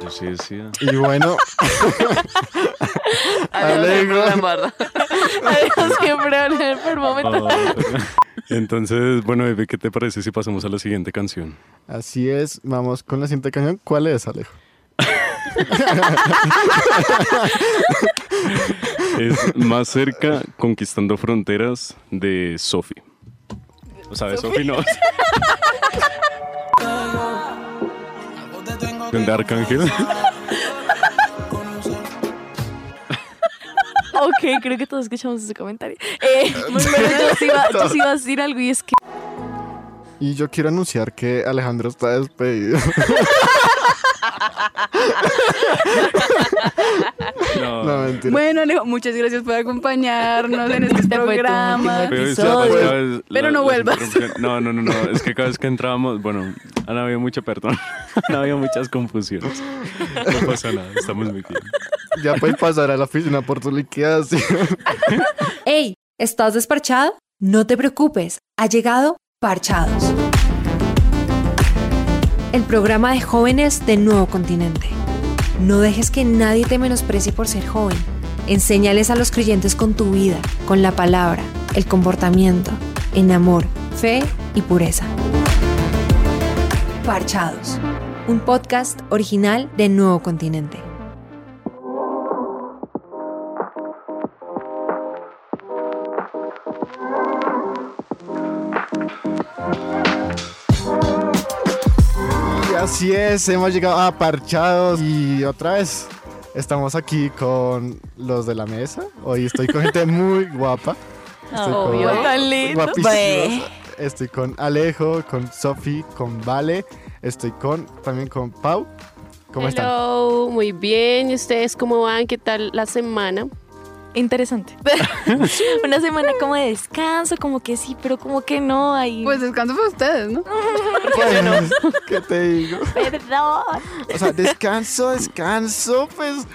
Yo sí decía. Y bueno, Alejo. Adiós, el peor momento. Entonces, bueno, bebé, ¿qué te parece si pasamos a la siguiente canción? así es. Vamos con la siguiente canción. ¿Cuál es, Alejo? Es Más cerca, Conquistando Fronteras de Sophie. O sea, de Sophie no. De Arcángel. Ok, creo que todos escuchamos ese comentario. Eh, yo sí, iba, yo sí iba a decir algo y es que Y yo quiero anunciar que Alejandro está despedido. No. no, mentira. Bueno, Alejo, muchas gracias por acompañarnos en este Este programa. Pero, Pero no vuelvas. No, no, no, no. Es que cada vez que entrábamos, bueno, han habido mucha, perdón. Han habido muchas confusiones. No pasa nada, estamos muy bien. Ya puedes pasar a la oficina por tu liquidación. ¡Ey! ¿Estás desparchado? No te preocupes, ha llegado Parchados. El programa de jóvenes del nuevo continente. No dejes que nadie te menosprecie por ser joven. Enséñales a los creyentes con tu vida, con la palabra, el comportamiento, en amor, fe y pureza. Parchados, un podcast original de Nuevo Continente. Así es, hemos llegado a Parchados y otra vez estamos aquí con los de la mesa. Hoy estoy con gente muy guapa. Estoy Obvio, con tan lindo. Estoy con Alejo, con Sofi, con Vale. Estoy con también con Pau. ¿Cómo están? Hello, muy bien. ¿Y ustedes cómo van? ¿Qué tal la semana? Interesante. Una semana como de descanso, como que sí, pero como que no. Ahí. Pues descanso para ustedes, ¿no? Pues, ¿Qué te digo? perdón. O sea, descanso, descanso, pues.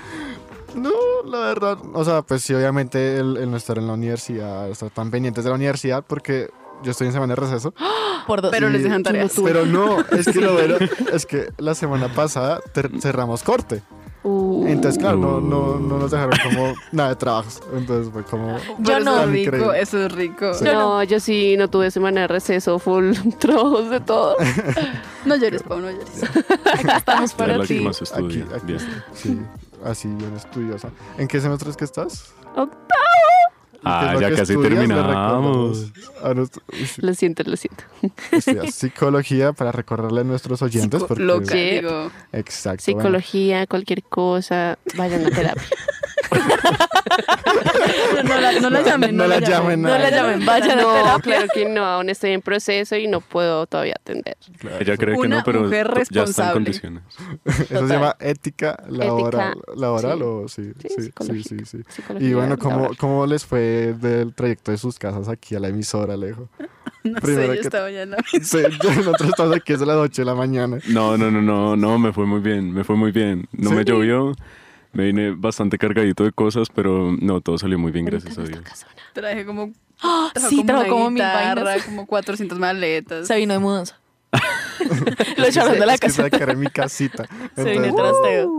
No, la verdad. O sea, pues sí, obviamente el, el no estar en la universidad, estar tan pendientes de la universidad, porque yo estoy en semana de receso. Por dos. Pero les dejan tareas. Pero no, es que lo bueno es que la semana pasada cerramos corte. Uh, Entonces, claro, no, no, no nos dejaron como nada de trabajos. Entonces fue como. Yo no. Eso es rico, Increíble. eso es rico. no, yo sí no tuve semana de receso, full trabajos de todo. No llores, Pau, no llores. Aquí estamos para ti. Aquí, aquí. Sí, así bien estudiosa. ¿En qué semestre es que estás? Octavo. ¿Y qué es Ah, lo ya que casi estudias? Terminamos. nuestro- Lo siento, lo siento. estudias psicología para recordarle a nuestros oyentes. Porque, Loca, Sí. digo. Exacto. bueno. Psicología, cualquier cosa, vayan a terapia. No, no la, no la llamen, No la llamen, No la llamen, vayan a No, terapia. claro que no, aún estoy en proceso y no puedo todavía atender. Ella cree que Una no, pero mujer ya está en condiciones. Eso se llama ética laboral. laboral sí. o sí, Sí, sí, sí, sí, sí. Y bueno, ¿cómo, laboral. ¿cómo les fue del trayecto de sus casas aquí a la emisora, Alejo? No Primero sé, yo que- estaba ya en la Sí, yo- nosotros estamos aquí desde las 8 de la mañana. No, no, no, no, no, me fue muy bien, me fue muy bien. No ¿Sí? me llovió, me vine bastante cargadito de cosas, pero no, todo salió muy bien, gracias a Dios. Traje como. Ah, trajo sí, trajo una como mil guitarra, vainas. como 400 maletas. Se vino de mudanza. Lo echaron de la Es que casa. se quedé en mi casita. Se vino trasteo.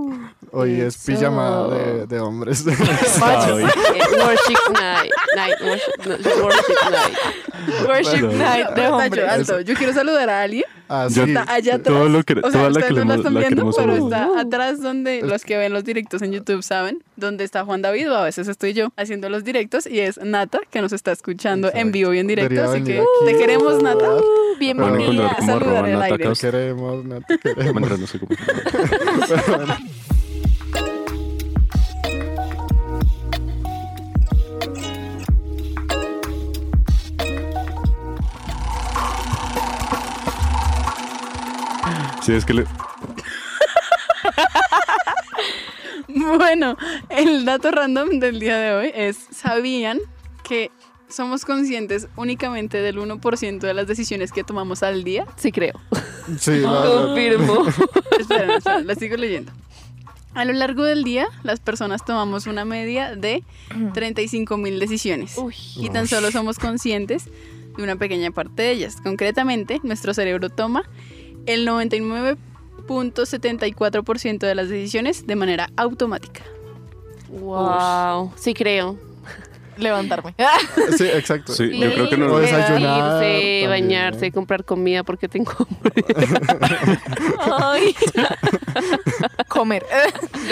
hoy es Eso. pijama de, de hombres. Ay, Eh, worship night, night worship, no, worship night. Worship Bueno. night de hombres. alto. Yo quiero saludar a alguien. Ah, Yo- sí. Está allá atrás. Todo lo que- o sea, toda la ustedes que no la están la viendo, pero está atrás donde los que ven los directos en YouTube saben, donde está Juan David, o a veces estoy yo haciendo los directos, y es Nata, que nos está escuchando en vivo y en directo. Debería Así que aquí. te queremos, Nata. A bienvenida. como Saludar Nata aire. Te queremos, no te queremos. Mientras no sé cómo. Sí, es que le... Bueno, el dato random del día de hoy es, ¿sabían que somos conscientes únicamente del 1% de las decisiones que tomamos al día? Sí creo. Sí. Confirmo. Esperen, esperen, la sigo leyendo. A lo largo del día, las personas tomamos una media de 35 mil decisiones. Uy. Y tan solo somos conscientes y una pequeña parte de ellas. Concretamente, nuestro cerebro toma el 99.74% de las decisiones de manera automática. Wow. Sí creo. Levantarme. Sí, exacto. Sí, yo creo que no. O desayunar Irse, también. bañarse, comprar comida porque tengo hambre. Ay. Comer.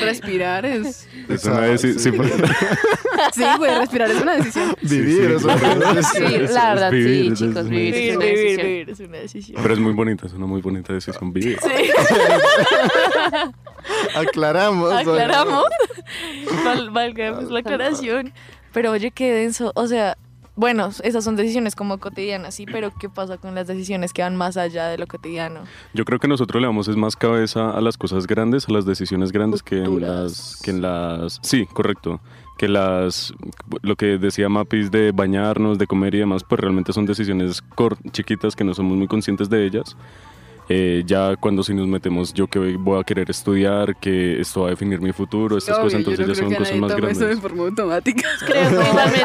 Respirar es... Es una deci- sí, porque- Sí, güey, respirar es una decisión. Vivir, Sí, sí. es- Sí, Es- la verdad, vivir, sí, es- chicos, es- vivir es una decisión. es una decisión. Pero es muy bonita, es una muy bonita decisión vivir. Aclaramos. Aclaramos. Val- Valgamos la aclaración. Pero oye, qué denso. O sea, bueno, esas son decisiones como cotidianas, sí, pero ¿qué pasa con las decisiones que van más allá de lo cotidiano? Yo creo que nosotros le damos es más cabeza a las cosas grandes, a las decisiones grandes que en las que en las sí, correcto, que las lo que decía Mapis de bañarnos, de comer y demás, pues realmente son decisiones chiquitas que no somos muy conscientes de ellas. Eh, ya cuando si nos metemos yo que voy a querer estudiar, que esto va a definir mi futuro, estas Obvio, cosas, no entonces ya son que cosas nadie más tome eso de grandes. forma automática. Creo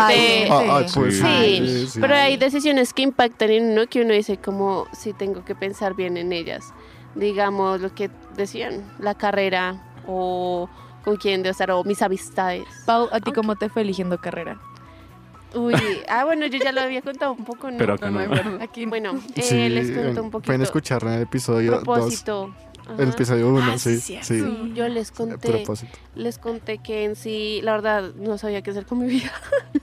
que. Sí, sí. pero hay decisiones que impactan en uno que uno dice como si tengo que pensar bien en ellas. Digamos lo que decían, la carrera o con quién de estar o mis amistades. Pau, ¿a ti cómo te fue eligiendo carrera? Uy, ah bueno, yo ya lo había contado un poco, ¿no? Pero acá No. Aquí Bueno, eh, Sí, les cuento un poquito. pueden escuchar en el episodio 2. propósito. El episodio 1, Ah, sí, sí. yo les conté, les conté que en sí, la verdad, no sabía qué hacer con mi vida.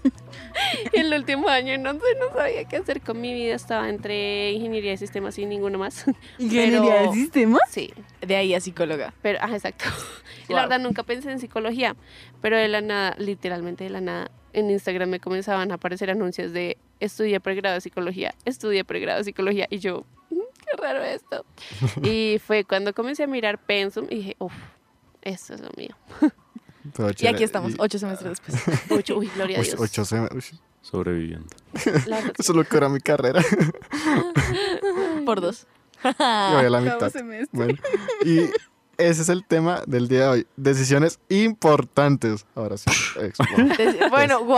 el último año no sé, no sabía qué hacer con mi vida. Estaba entre ingeniería de sistemas y ninguno más. ¿Ingeniería Pero- del sistema? Sí, de ahí a psicóloga. pero, ah, exacto. Y la verdad nunca pensé en psicología, pero de la nada, literalmente de la nada, en Instagram me comenzaban a aparecer anuncios de estudia pregrado de psicología, estudia pregrado de psicología, y yo, "Mm, qué raro esto. y fue cuando comencé a mirar Pensum y dije, uff, esto es lo mío. Y aquí estamos, Y- ocho semestres después. Mucho, uy, gloria a Dios. ocho uy, Sobreviviendo. Eso es lo que era mi carrera. Por dos. y voy a la Octavo mitad. semestre. Bueno, y ese es el tema del día de hoy. Decisiones importantes. Ahora sí. Bueno, wow.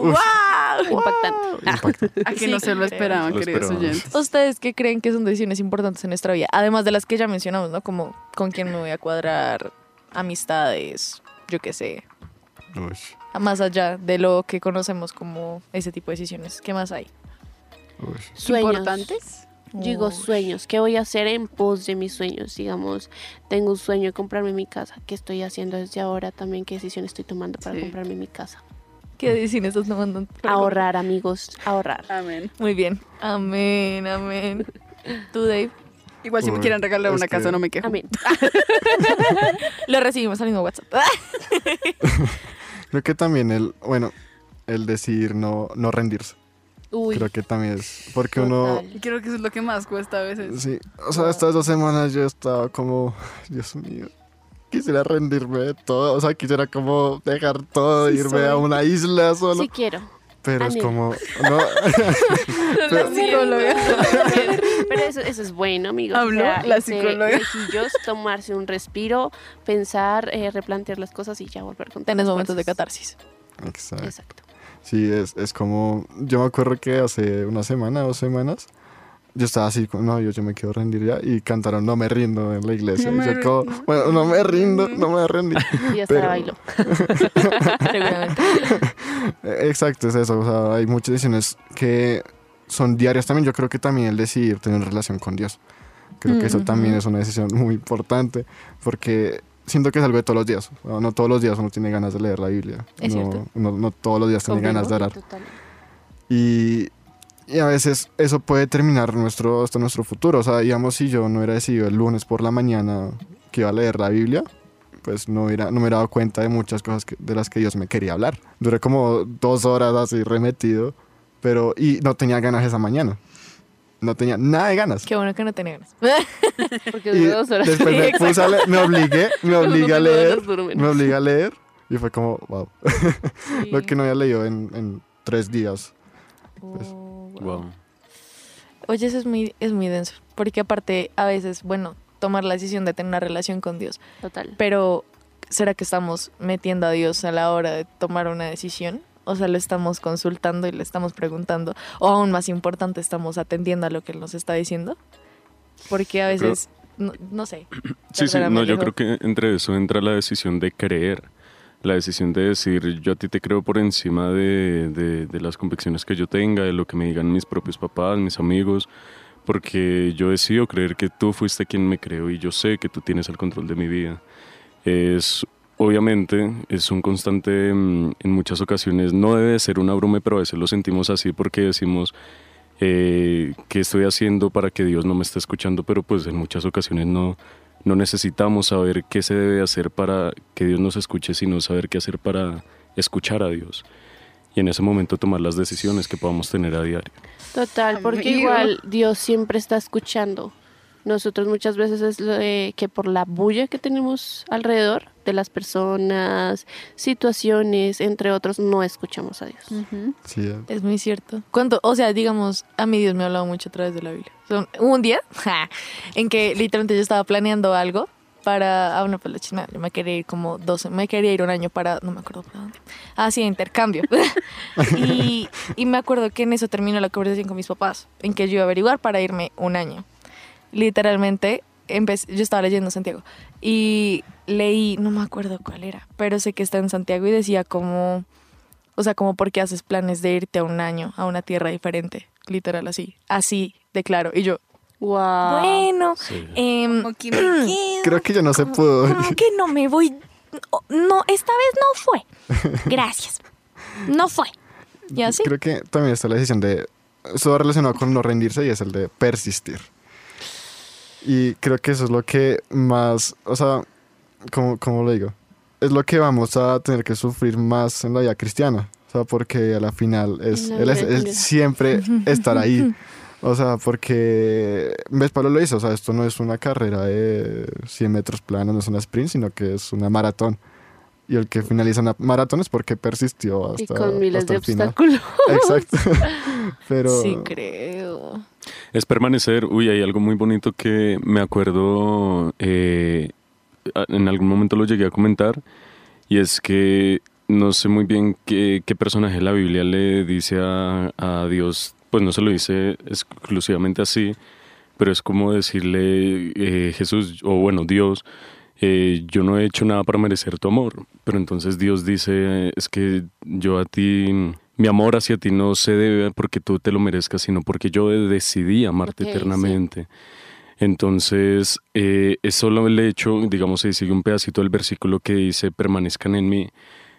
Wow, Wow. impactante. Impacto. A que Sí, no se lo esperaban, Lo queridos oyentes. ¿Ustedes qué creen que son decisiones importantes en nuestra vida? Además de las que ya mencionamos, ¿no? Como con quién me voy a cuadrar, amistades, yo qué sé. Uy. Más allá de lo que conocemos como ese tipo de decisiones. ¿Qué más hay? Uy. Sueños. ¿Importantes? Yo digo sueños, ¿qué voy a hacer en pos de mis sueños? Digamos, tengo un sueño de comprarme mi casa, ¿qué estoy haciendo desde ahora también? ¿Qué decisión estoy tomando para Sí. comprarme mi casa? ¿Qué decisiones estás tomando? Ahorrar, amigos, ahorrar. Amén. Muy bien. Amén, amén. ¿Tú, Dave? Igual si me quieren regalar una que- casa, no me quejo. Amén. Lo recibimos al mismo WhatsApp. Creo que también el, bueno, el decir no, no rendirse. Uy, Creo que también es porque uno... total. Y creo que eso es lo que más cuesta a veces. Sí, o sea, estas dos semanas yo estaba como, Dios mío, quisiera rendirme de todo, o sea, quisiera como dejar todo, Sí irme a una isla solo, Sí quiero. pero es como, no, La psicóloga. Pero eso, eso es bueno, amigos. Habló la irse psicóloga. tomarse un respiro, pensar, eh, replantear las cosas y ya volver con todas momentos de catarsis. exacto. Exacto. Sí, es, es como, yo me acuerdo que hace una semana, dos semanas, yo estaba así, no, yo, yo me quiero rendir ya, y cantaron No me rindo en la iglesia, No y yo como, bueno, no me rindo, no me rendí. Y hasta Pero- bailo. Seguramente. Exacto, es eso. O sea, hay muchas decisiones que son diarias también. Yo creo que también el decidir tener relación con Dios. Creo que eso Ujú. también es una decisión muy importante porque siento que es algo de todos los días. No no todos los días uno tiene ganas de leer la Biblia. Es no, cierto. No, no todos los días tiene ganas de orar. Total. Y, y a veces eso puede terminar nuestro, hasta nuestro futuro. O sea, digamos, si yo no hubiera decidido el lunes por la mañana que iba a leer la Biblia, pues no, hubiera, no me hubiera dado cuenta de muchas cosas que- de las que Dios me quería hablar. Duré como dos horas así remetido, pero y no tenía ganas esa mañana. No tenía nada de ganas. Qué bueno que no tenía ganas. Porque duró dos horas. después me, puse a me obligué, me obligué a leer, me obligué a leer y fue como, wow, Sí. lo que no había leído en, en tres días. Oh, wow. Wow. Oye, eso es muy, es muy denso. Porque aparte, a veces, bueno, tomar la decisión de tener una relación con Dios. Total. Pero, ¿será que estamos metiendo a Dios a la hora de tomar una decisión? O sea, lo estamos consultando y le estamos preguntando. O aún más importante, estamos atendiendo a lo que él nos está diciendo. Porque a veces, no, no sé. Sí, sí, no, yo creo que entre eso entra la decisión de creer, la decisión de decir, yo a ti te creo por encima de, de- de las convicciones que yo tenga, de lo que me digan mis propios papás, mis amigos, porque yo decido creer que tú fuiste quien me creó y yo sé que tú tienes el control de mi vida. Es, obviamente, es un constante, mm, en muchas ocasiones, no debe ser una broma, pero a veces lo sentimos así porque decimos, eh, qué estoy haciendo para que Dios no me esté escuchando, pero pues en muchas ocasiones no, no necesitamos saber qué se debe hacer para que Dios nos escuche, sino saber qué hacer para escuchar a Dios. Y en ese momento tomar las decisiones que podamos tener a diario. Total, porque igual Dios siempre está escuchando. Nosotros muchas veces es lo de que por la bulla que tenemos alrededor de las personas, situaciones, entre otros, no escuchamos a Dios. Ujú. Sí, eh. Es muy cierto. ¿Cuánto? O sea, digamos, a mí Dios me ha hablado mucho a través de la Biblia. Son- Hubo un día ja, en que literalmente yo estaba planeando algo para. Ah, bueno, pues la chisma. Yo me quería ir como 12. Me quería ir un año para. No me acuerdo para dónde. Ah, sí, intercambio. y, y me acuerdo que en eso terminó la conversación con mis papás. En que yo iba a averiguar para irme un año. Literalmente, empecé, yo estaba leyendo Santiago. Y leí, no me acuerdo cuál era, pero sé que está en Santiago y decía como. O sea, como porque haces planes de irte a un año a una tierra diferente, literal así, así de claro. Y yo, Wow. bueno, em, Como que. Creo que ya no se pudo. como que no me voy. No, no, esta vez no fue. Gracias. No fue. Y así. Creo que también está la decisión de. Eso va relacionado con no rendirse y es el de persistir. Y creo que eso es lo que más. O sea, ¿cómo, cómo lo digo? Es lo que vamos a tener que sufrir más en la vida cristiana. O sea, porque a la final es, la él es, cristiana. siempre estar ahí. O sea, porque ves Pablo lo hizo, o sea, esto no es una carrera de 100 metros plana, no es una sprint, sino que es una maratón. Y el que finaliza una maratón es porque persistió hasta, Y con miles hasta de el final. obstáculos. Exacto. Pero Sí, creo. Es permanecer. Uy, hay algo muy bonito que me acuerdo, eh, en algún momento lo llegué a comentar, y es que no sé muy bien qué, qué personaje de la Biblia le dice a, a Dios, pues no se lo dice exclusivamente así, pero es como decirle, eh, Jesús, o bueno, Dios, eh, yo no he hecho nada para merecer tu amor, pero entonces Dios dice, es que yo a ti, mi amor hacia ti no se debe porque tú te lo merezcas, sino porque yo decidí amarte sí. Entonces, eh, es solo el hecho, digamos, se sigue un pedacito del versículo que dice, permanezcan en mí.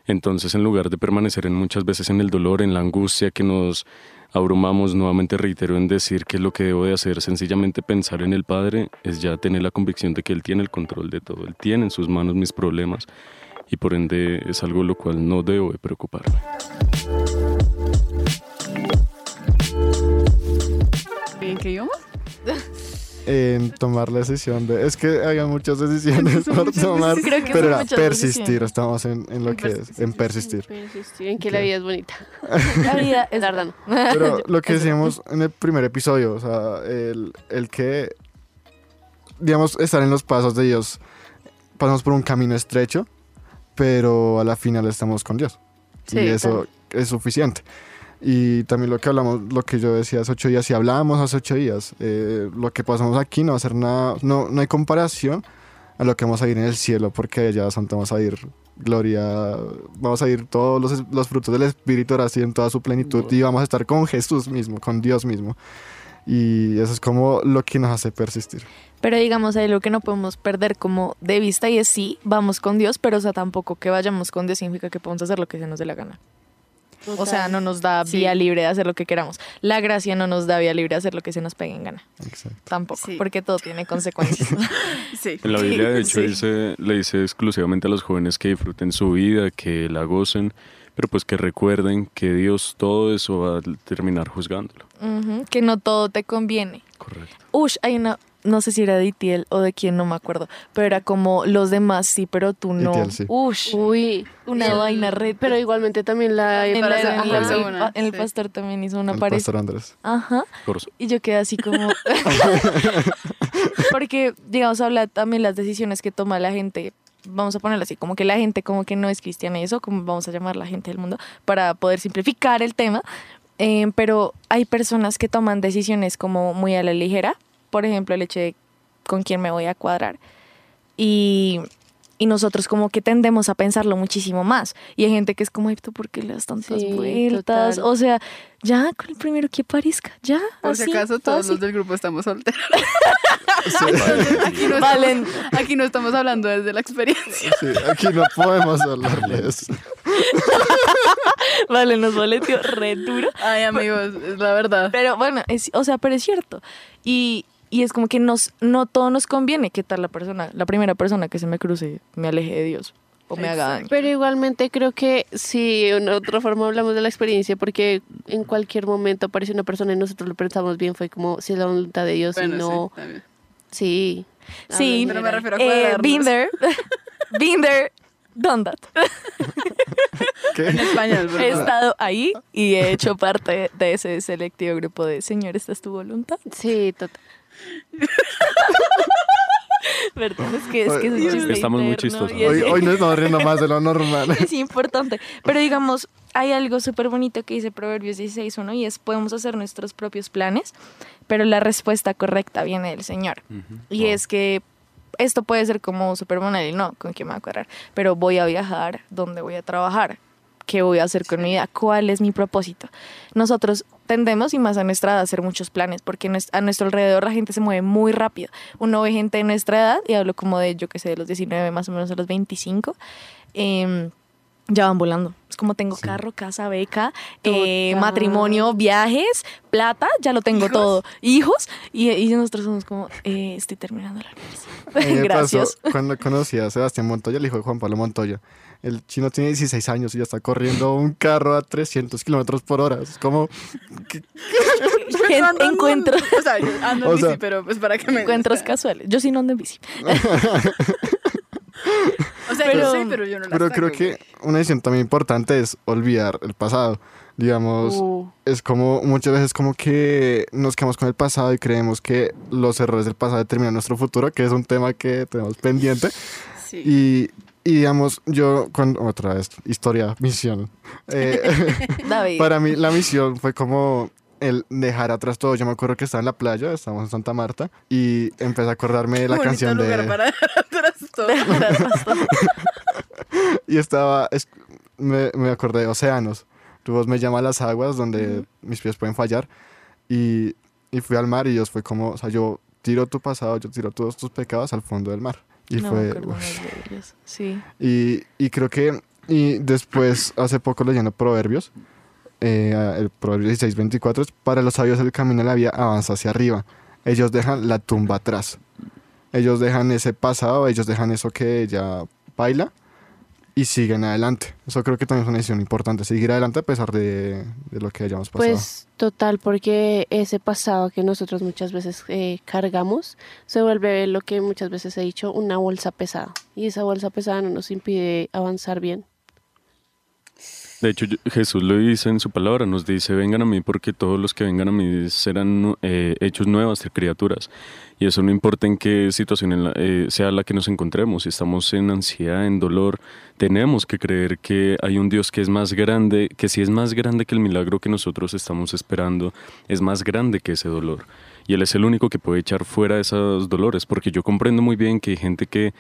Entonces, en lugar de permanecer en muchas veces en el dolor, en la angustia que nos abrumamos, nuevamente reitero en decir qué es lo que debo de hacer, sencillamente pensar en el Padre, es ya tener la convicción de que Él tiene el control de todo, Él tiene en sus manos mis problemas y por ende es algo lo cual no debo de preocuparme. ¿En qué idioma? en tomar la decisión de... Es que hay muchas decisiones por muchas tomar, decisiones. Creo que pero era persistir, decisiones. estamos en, en lo En que es, persistir, en persistir. Persistir en que la vida es bonita. La vida es no. Pero lo que decíamos en el primer episodio, o sea, el, el que, digamos, estar en los pasos de Dios, pasamos por un camino estrecho, pero a la final estamos con Dios. Sí, y eso es suficiente. Y también lo que hablamos, lo que yo decía hace ocho días, si hablábamos hace ocho días, eh, lo que pasamos aquí no va a ser nada, no, no hay comparación a lo que vamos a ir en el cielo, porque allá Santa vamos a ir gloria, vamos a ir todos los, los frutos del Espíritu ahora sí en toda su plenitud y vamos a estar con Jesús mismo, con Dios mismo. Y eso es como lo que nos hace persistir. Pero digamos, hay lo que no podemos perder como de vista y es sí, vamos con Dios, pero o sea, tampoco que vayamos con Dios significa que podemos hacer lo que se nos dé la gana. O sea, no nos da Sí. vía libre de hacer lo que queramos. La gracia no nos da vía libre de hacer lo que se nos pegue en gana. Exacto. Tampoco, Sí. porque todo tiene consecuencias. Sí. En la Biblia, de hecho, Sí. dice, le dice exclusivamente a los jóvenes que disfruten su vida, que la gocen, pero pues que recuerden que Dios todo eso va a terminar juzgándolo. Que no todo te conviene. Correcto. Ush, hay una, no sé si era de Itiel o de quién, no me acuerdo, pero era como los demás sí, pero tú no. Itiel, sí. Ush, Uy, una sí. vaina red. Pero igualmente también la... en, la- en la- el, sí. pastor también hizo una El pared. pastor Andrés. Ajá. Corso. Y yo quedé así como... Porque, digamos, habla también las decisiones que toma la gente vamos a ponerlo así, como que la gente como que no es cristiana y eso, como vamos a llamar la gente del mundo, para poder simplificar el tema. Eh, pero hay personas que toman decisiones como muy a la ligera, por ejemplo, el hecho de con quién me voy a cuadrar. Y, y nosotros como que tendemos a pensarlo muchísimo más. Y hay gente que es como, "Ay, ¿tú ¿por qué le das tantas Sí, vueltas? total. O sea, ya con el primero que aparezca, ya. Por si así, acaso, todos fácil. los del grupo estamos solteros. Sí, Aquí no, Valen. estamos, aquí no estamos hablando desde la experiencia. sí, aquí no podemos hablarles. Vale, nos boleteó re duro. Ay, amigos, es la verdad. Pero bueno, es, o sea, pero es cierto. Y, y es como que nos, no todo nos conviene. ¿Qué tal la persona, la primera persona que se me cruce, me aleje de Dios o me haga daño? Pero igualmente creo que si de una otra forma hablamos de la experiencia, porque en cualquier momento aparece una persona y nosotros lo pensamos bien, fue como si es la voluntad de Dios y Bueno, no. sí. Sí. Sí, Pero me refiero a Eh, been there, been there, done that. En ¿Qué? español, por He estado ahí y he hecho parte de ese selectivo grupo de Señor, ¿esta es tu voluntad? Sí, total. Es que es, que es un Estamos muy chistosos. Hoy, hoy nos estamos riendo más de lo normal. es importante. Pero digamos, hay algo súper bonito que dice Proverbios 16.1 y es podemos hacer nuestros propios planes, pero la respuesta correcta viene del Señor. Y es que esto puede ser como súper banal y no, con quién me voy a cuadrar, pero voy a viajar, ¿dónde voy a trabajar? ¿Qué voy a hacer con mi vida? ¿Cuál es mi propósito? Nosotros tendemos, y más a nuestra edad, a hacer muchos planes, porque a nuestro alrededor la gente se mueve muy rápido. Uno ve gente de nuestra edad, y hablo como de, yo que sé, de los 19 más o menos a los 25, em, ya van volando. Es como tengo carro, casa, beca, eh, matrimonio, viajes, plata, ya lo tengo ¿Hijos? todo. Hijos, y, y nosotros somos como, eh, estoy terminando la universidad. Gracias. pasó cuando conocí a Sebastián Montoya, el hijo de Juan Pablo Montoya. El chino tiene 16 años y ya está corriendo un carro a 300 kilómetros por hora. Es como, Gen- Yo ando en- encuentros, O sea, yo ando en O bici, sea- pero pues para que me... encuentros casuales. Yo sí no ando en bici. O sea, Pero- yo sé, pero yo no la pero saco, creo güey. que una decisión también importante es olvidar el pasado. Digamos, Uh, es como muchas veces como que nos quedamos con el pasado y creemos que los errores del pasado determinan nuestro futuro, que es un tema que tenemos pendiente. Sí. Y, y digamos, yo, cuando, otra vez, historia, misión. Eh, David. para mí la misión fue como el dejar atrás todo. Yo me acuerdo que estaba en la playa, estábamos en Santa Marta, y empecé a acordarme de la Bonito canción lugar de... para dejar atrás todo. Y estaba, es- me, me acordé de Océanos. Tu voz me llama a las aguas donde mis pies pueden fallar. Y, y fui al mar y Dios fue como, o sea, yo tiro tu pasado, yo tiro todos tus pecados al fondo del mar. Y no, fue, de ellos. Sí. Y, y creo que, y después, hace poco leyendo Proverbios, eh, el Proverbio 16, 24, es, para los sabios el camino de la vida avanza hacia arriba. Ellos dejan la tumba atrás. Ellos dejan ese pasado, ellos dejan eso que ya baila y siguen adelante. Eso creo que también es una decisión importante, seguir adelante a pesar de, lo que hayamos pasado. Pues total, porque ese pasado que nosotros muchas veces eh, cargamos se vuelve lo que muchas veces he dicho, una bolsa pesada. Y esa bolsa pesada no nos impide avanzar bien. De hecho, Jesús lo dice en su palabra, nos dice, vengan a mí porque todos los que vengan a mí serán eh, hechos nuevas criaturas. Y eso no importa en qué situación eh, sea la que nos encontremos, si estamos en ansiedad, en dolor, tenemos que creer que hay un Dios que es más grande, que si es más grande que el milagro que nosotros estamos esperando, es más grande que ese dolor. Y Él es el único que puede echar fuera esos dolores, porque yo comprendo muy bien que hay gente que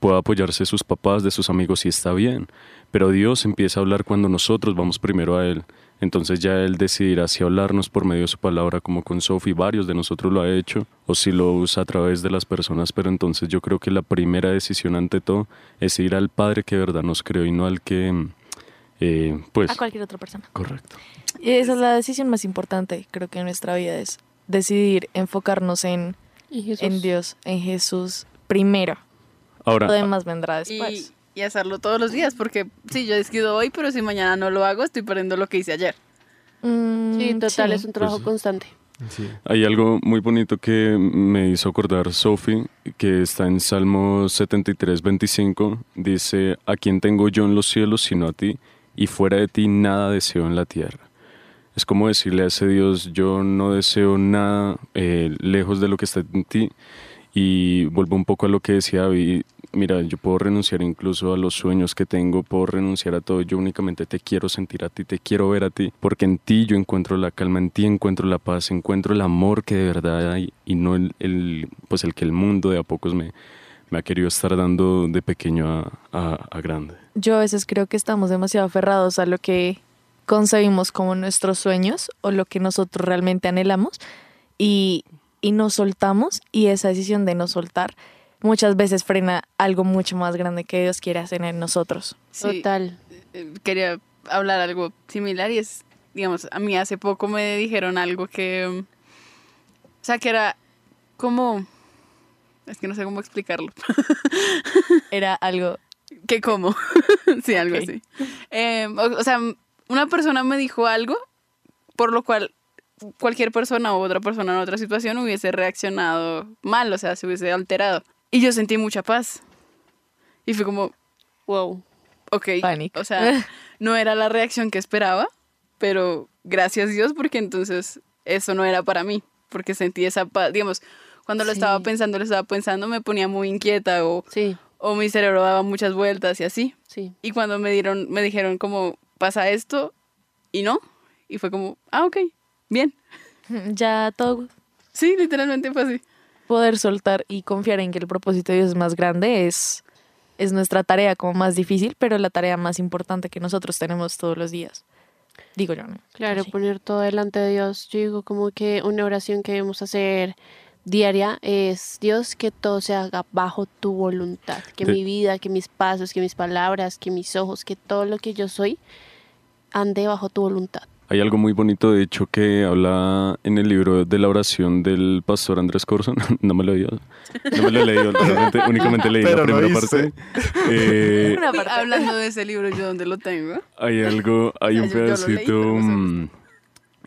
pueda apoyarse de sus papás, de sus amigos y está bien. Pero Dios empieza a hablar cuando nosotros vamos primero a Él. Entonces ya Él decidirá si hablarnos por medio de su palabra, como con Sophie, varios de nosotros lo ha hecho, o si lo usa a través de las personas. Pero entonces yo creo que la primera decisión ante todo es ir al Padre que de verdad nos creó y no al que, eh, pues, A cualquier otra persona. correcto. Y esa es la decisión más importante, creo que en nuestra vida es decidir enfocarnos en, Dios, en Jesús primero. Ahora, Lo demás vendrá Y, después. Y hacerlo todos los días, porque sí, yo decido hoy, pero si mañana no lo hago, estoy perdiendo lo que hice ayer. Mm, Sí, total, sí. es un trabajo Pues- constante. Sí. Hay algo muy bonito que me hizo acordar Sophie, que está en Salmo 73, 25. Dice, a quien tengo yo en los cielos sino a ti, y fuera de ti nada deseo en la tierra. Es como decirle a ese Dios, yo no deseo nada eh, lejos de lo que está en ti. Y vuelvo un poco a lo que decía David. Mira, yo puedo renunciar incluso a los sueños que tengo, puedo renunciar a todo. Yo únicamente te quiero sentir a ti, te quiero ver a ti, porque en ti yo encuentro la calma, en ti encuentro la paz, encuentro el amor que de verdad hay y no el, el pues el que el mundo de a pocos me, me ha querido estar dando de pequeño a, a- a grande. Yo a veces creo que estamos demasiado aferrados a lo que concebimos como nuestros sueños o lo que nosotros realmente anhelamos y, y nos soltamos y esa decisión de no soltar muchas veces frena algo mucho más grande que Dios quiere hacer en nosotros. Sí, Total. eh, quería hablar algo similar y es, digamos, a mí hace poco me dijeron algo que, o sea, que era como, es que no sé cómo explicarlo, Era algo que como, sí, algo así. Eh, o, o sea, una persona me dijo algo por lo cual cualquier persona u otra persona en otra situación hubiese reaccionado mal, o sea, se hubiese alterado. Y yo sentí mucha paz. Y fue como, Wow. ok, Pánico. o sea, no era la reacción que esperaba, pero gracias Dios porque entonces eso no era para mí, porque sentí esa paz, digamos, cuando lo Sí. estaba pensando, lo estaba pensando, me ponía muy inquieta o, Sí, o mi cerebro daba muchas vueltas y así. sí. Y cuando me dieron, me dijeron como, pasa esto y no, y fue como, ah, ok, bien. ya todo Sí, literalmente fue así. Poder soltar y confiar en que el propósito de Dios es más grande es, es nuestra tarea como más difícil, pero la tarea más importante que nosotros tenemos todos los días. Digo yo, ¿no? Claro, Sí. poner todo delante de Dios. Yo digo como que una oración que debemos hacer diaria es Dios que todo se haga bajo tu voluntad, que mi vida, que mis pasos, que mis palabras, que mis ojos, que todo lo que yo soy ande bajo tu voluntad. Hay algo muy bonito, de hecho, que habla en el libro de la oración del pastor Andrés Corson. no me lo he leído. No me lo he leído, realmente, únicamente leí Pero la primera parte. Eh, Una parte. Hablando de ese libro, yo donde lo tengo. hay algo, hay O un leí, pedacito, pero no sé mm,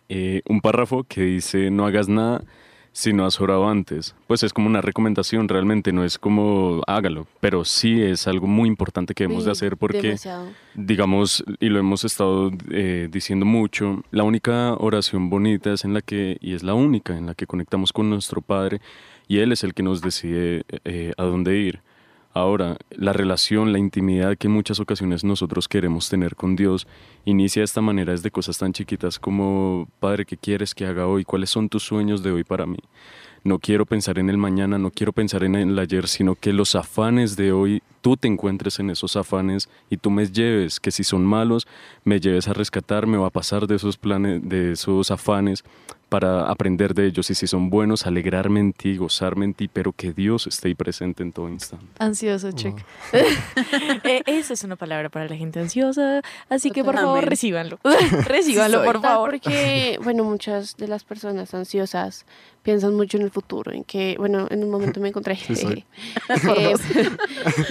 eh, un párrafo que dice, no hagas nada si no has orado antes. Pues es como una recomendación realmente, no es como hágalo, pero sí es algo muy importante que debemos de hacer porque... demasiado. digamos, y lo hemos estado eh, diciendo mucho, la única oración bonita es en la que, y es la única en la que conectamos con nuestro Padre, y Él es el que nos decide eh, a dónde ir. Ahora, la relación, la intimidad que en muchas ocasiones nosotros queremos tener con Dios inicia de esta manera desde cosas tan chiquitas como, Padre, ¿qué quieres que haga hoy? ¿Cuáles son tus sueños de hoy para mí? No quiero pensar en el mañana, no quiero pensar en el ayer, sino que los afanes de hoy, tú te encuentres en esos afanes y tú me lleves, que si son malos, me lleves a rescatarme o a pasar de esos planes, de esos afanes para aprender de ellos y si son buenos, alegrarme en ti, gozarme en ti, pero que Dios esté ahí presente en todo instante. Ansioso, check. Eh, esa es una palabra para la gente ansiosa, así que por favor recíbanlo. recíbanlo, por favor. Porque, bueno, muchas de las personas ansiosas piensan mucho en el futuro, en que, bueno, en un momento me encontré, Sí, soy. eh,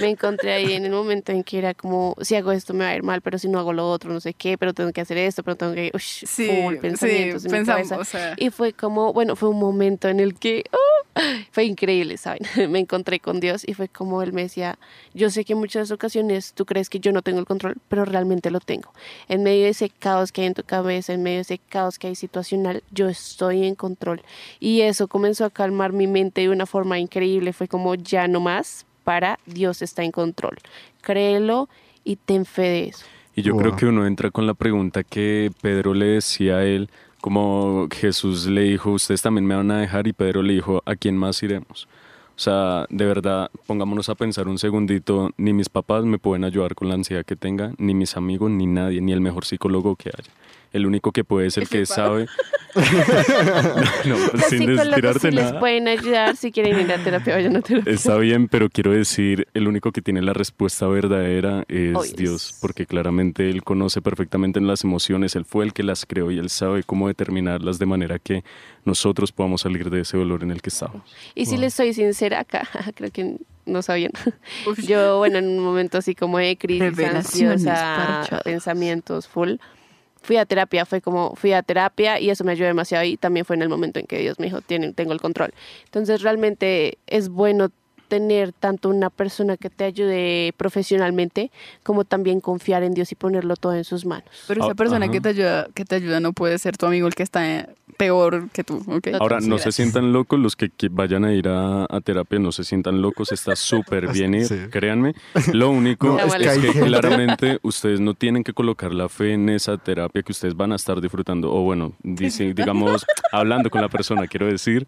me encontré ahí en el momento en que era como, si hago esto me va a ir mal, pero si no hago lo otro, no sé qué, pero tengo que hacer esto, pero tengo que, ush, Sí, full sí, pensamientos en mi pensamos, cabeza. o sea, Y fue como, bueno, fue un momento en el que ¡oh! fue increíble, ¿saben? me encontré con Dios y fue como Él me decía, yo sé que en muchas ocasiones tú crees que yo no tengo el control, pero realmente lo tengo. En medio de ese caos que hay en tu cabeza, en medio de ese caos que hay situacional, yo estoy en control. Y eso comenzó a calmar mi mente de una forma increíble. Fue como, ya no más, para Dios está en control. Créelo y ten fe de eso. Y yo creo Wow. que uno entra con la pregunta que Pedro le decía a él, como Jesús le dijo, ustedes también me van a dejar, y Pedro le dijo, ¿a quién más iremos? O sea, de verdad, pongámonos a pensar un segundito, ni mis papás me pueden ayudar con la ansiedad que tenga, ni mis amigos, ni nadie, ni el mejor psicólogo que haya. El único que puede es el que sabe. no, Los sin psicólogos sí les nada. pueden ayudar si quieren ir a terapia, vayan a terapia. Está bien, pero quiero decir, el único que tiene la respuesta verdadera es. Dios, porque claramente Él conoce perfectamente las emociones, Él fue el que las creó y Él sabe cómo determinarlas de manera que nosotros podamos salir de ese dolor en el que estamos. Y si Wow. les soy sincera acá, creo que no sabían. uf, Yo, bueno, en un momento así como de crisis ansiosa, pensamientos full, fui a terapia, fue como, fui a terapia y eso me ayudó demasiado y también fue en el momento en que Dios me dijo, "Tienen- tengo el control. Entonces realmente es bueno tener tanto una persona que te ayude profesionalmente como también confiar en Dios y ponerlo todo en sus manos. Pero esa Ah, persona que te ayuda, que te ayuda no puede ser tu amigo el que está peor que tú. Ahora, no se sientan locos los que, que vayan a ir a, a terapia, no se sientan locos, está súper bien ir, Sí. créanme. Lo único No, es, es que claramente ustedes no tienen que colocar la fe en esa terapia que ustedes van a estar disfrutando, o bueno, dice, digamos, hablando con la persona, quiero decir,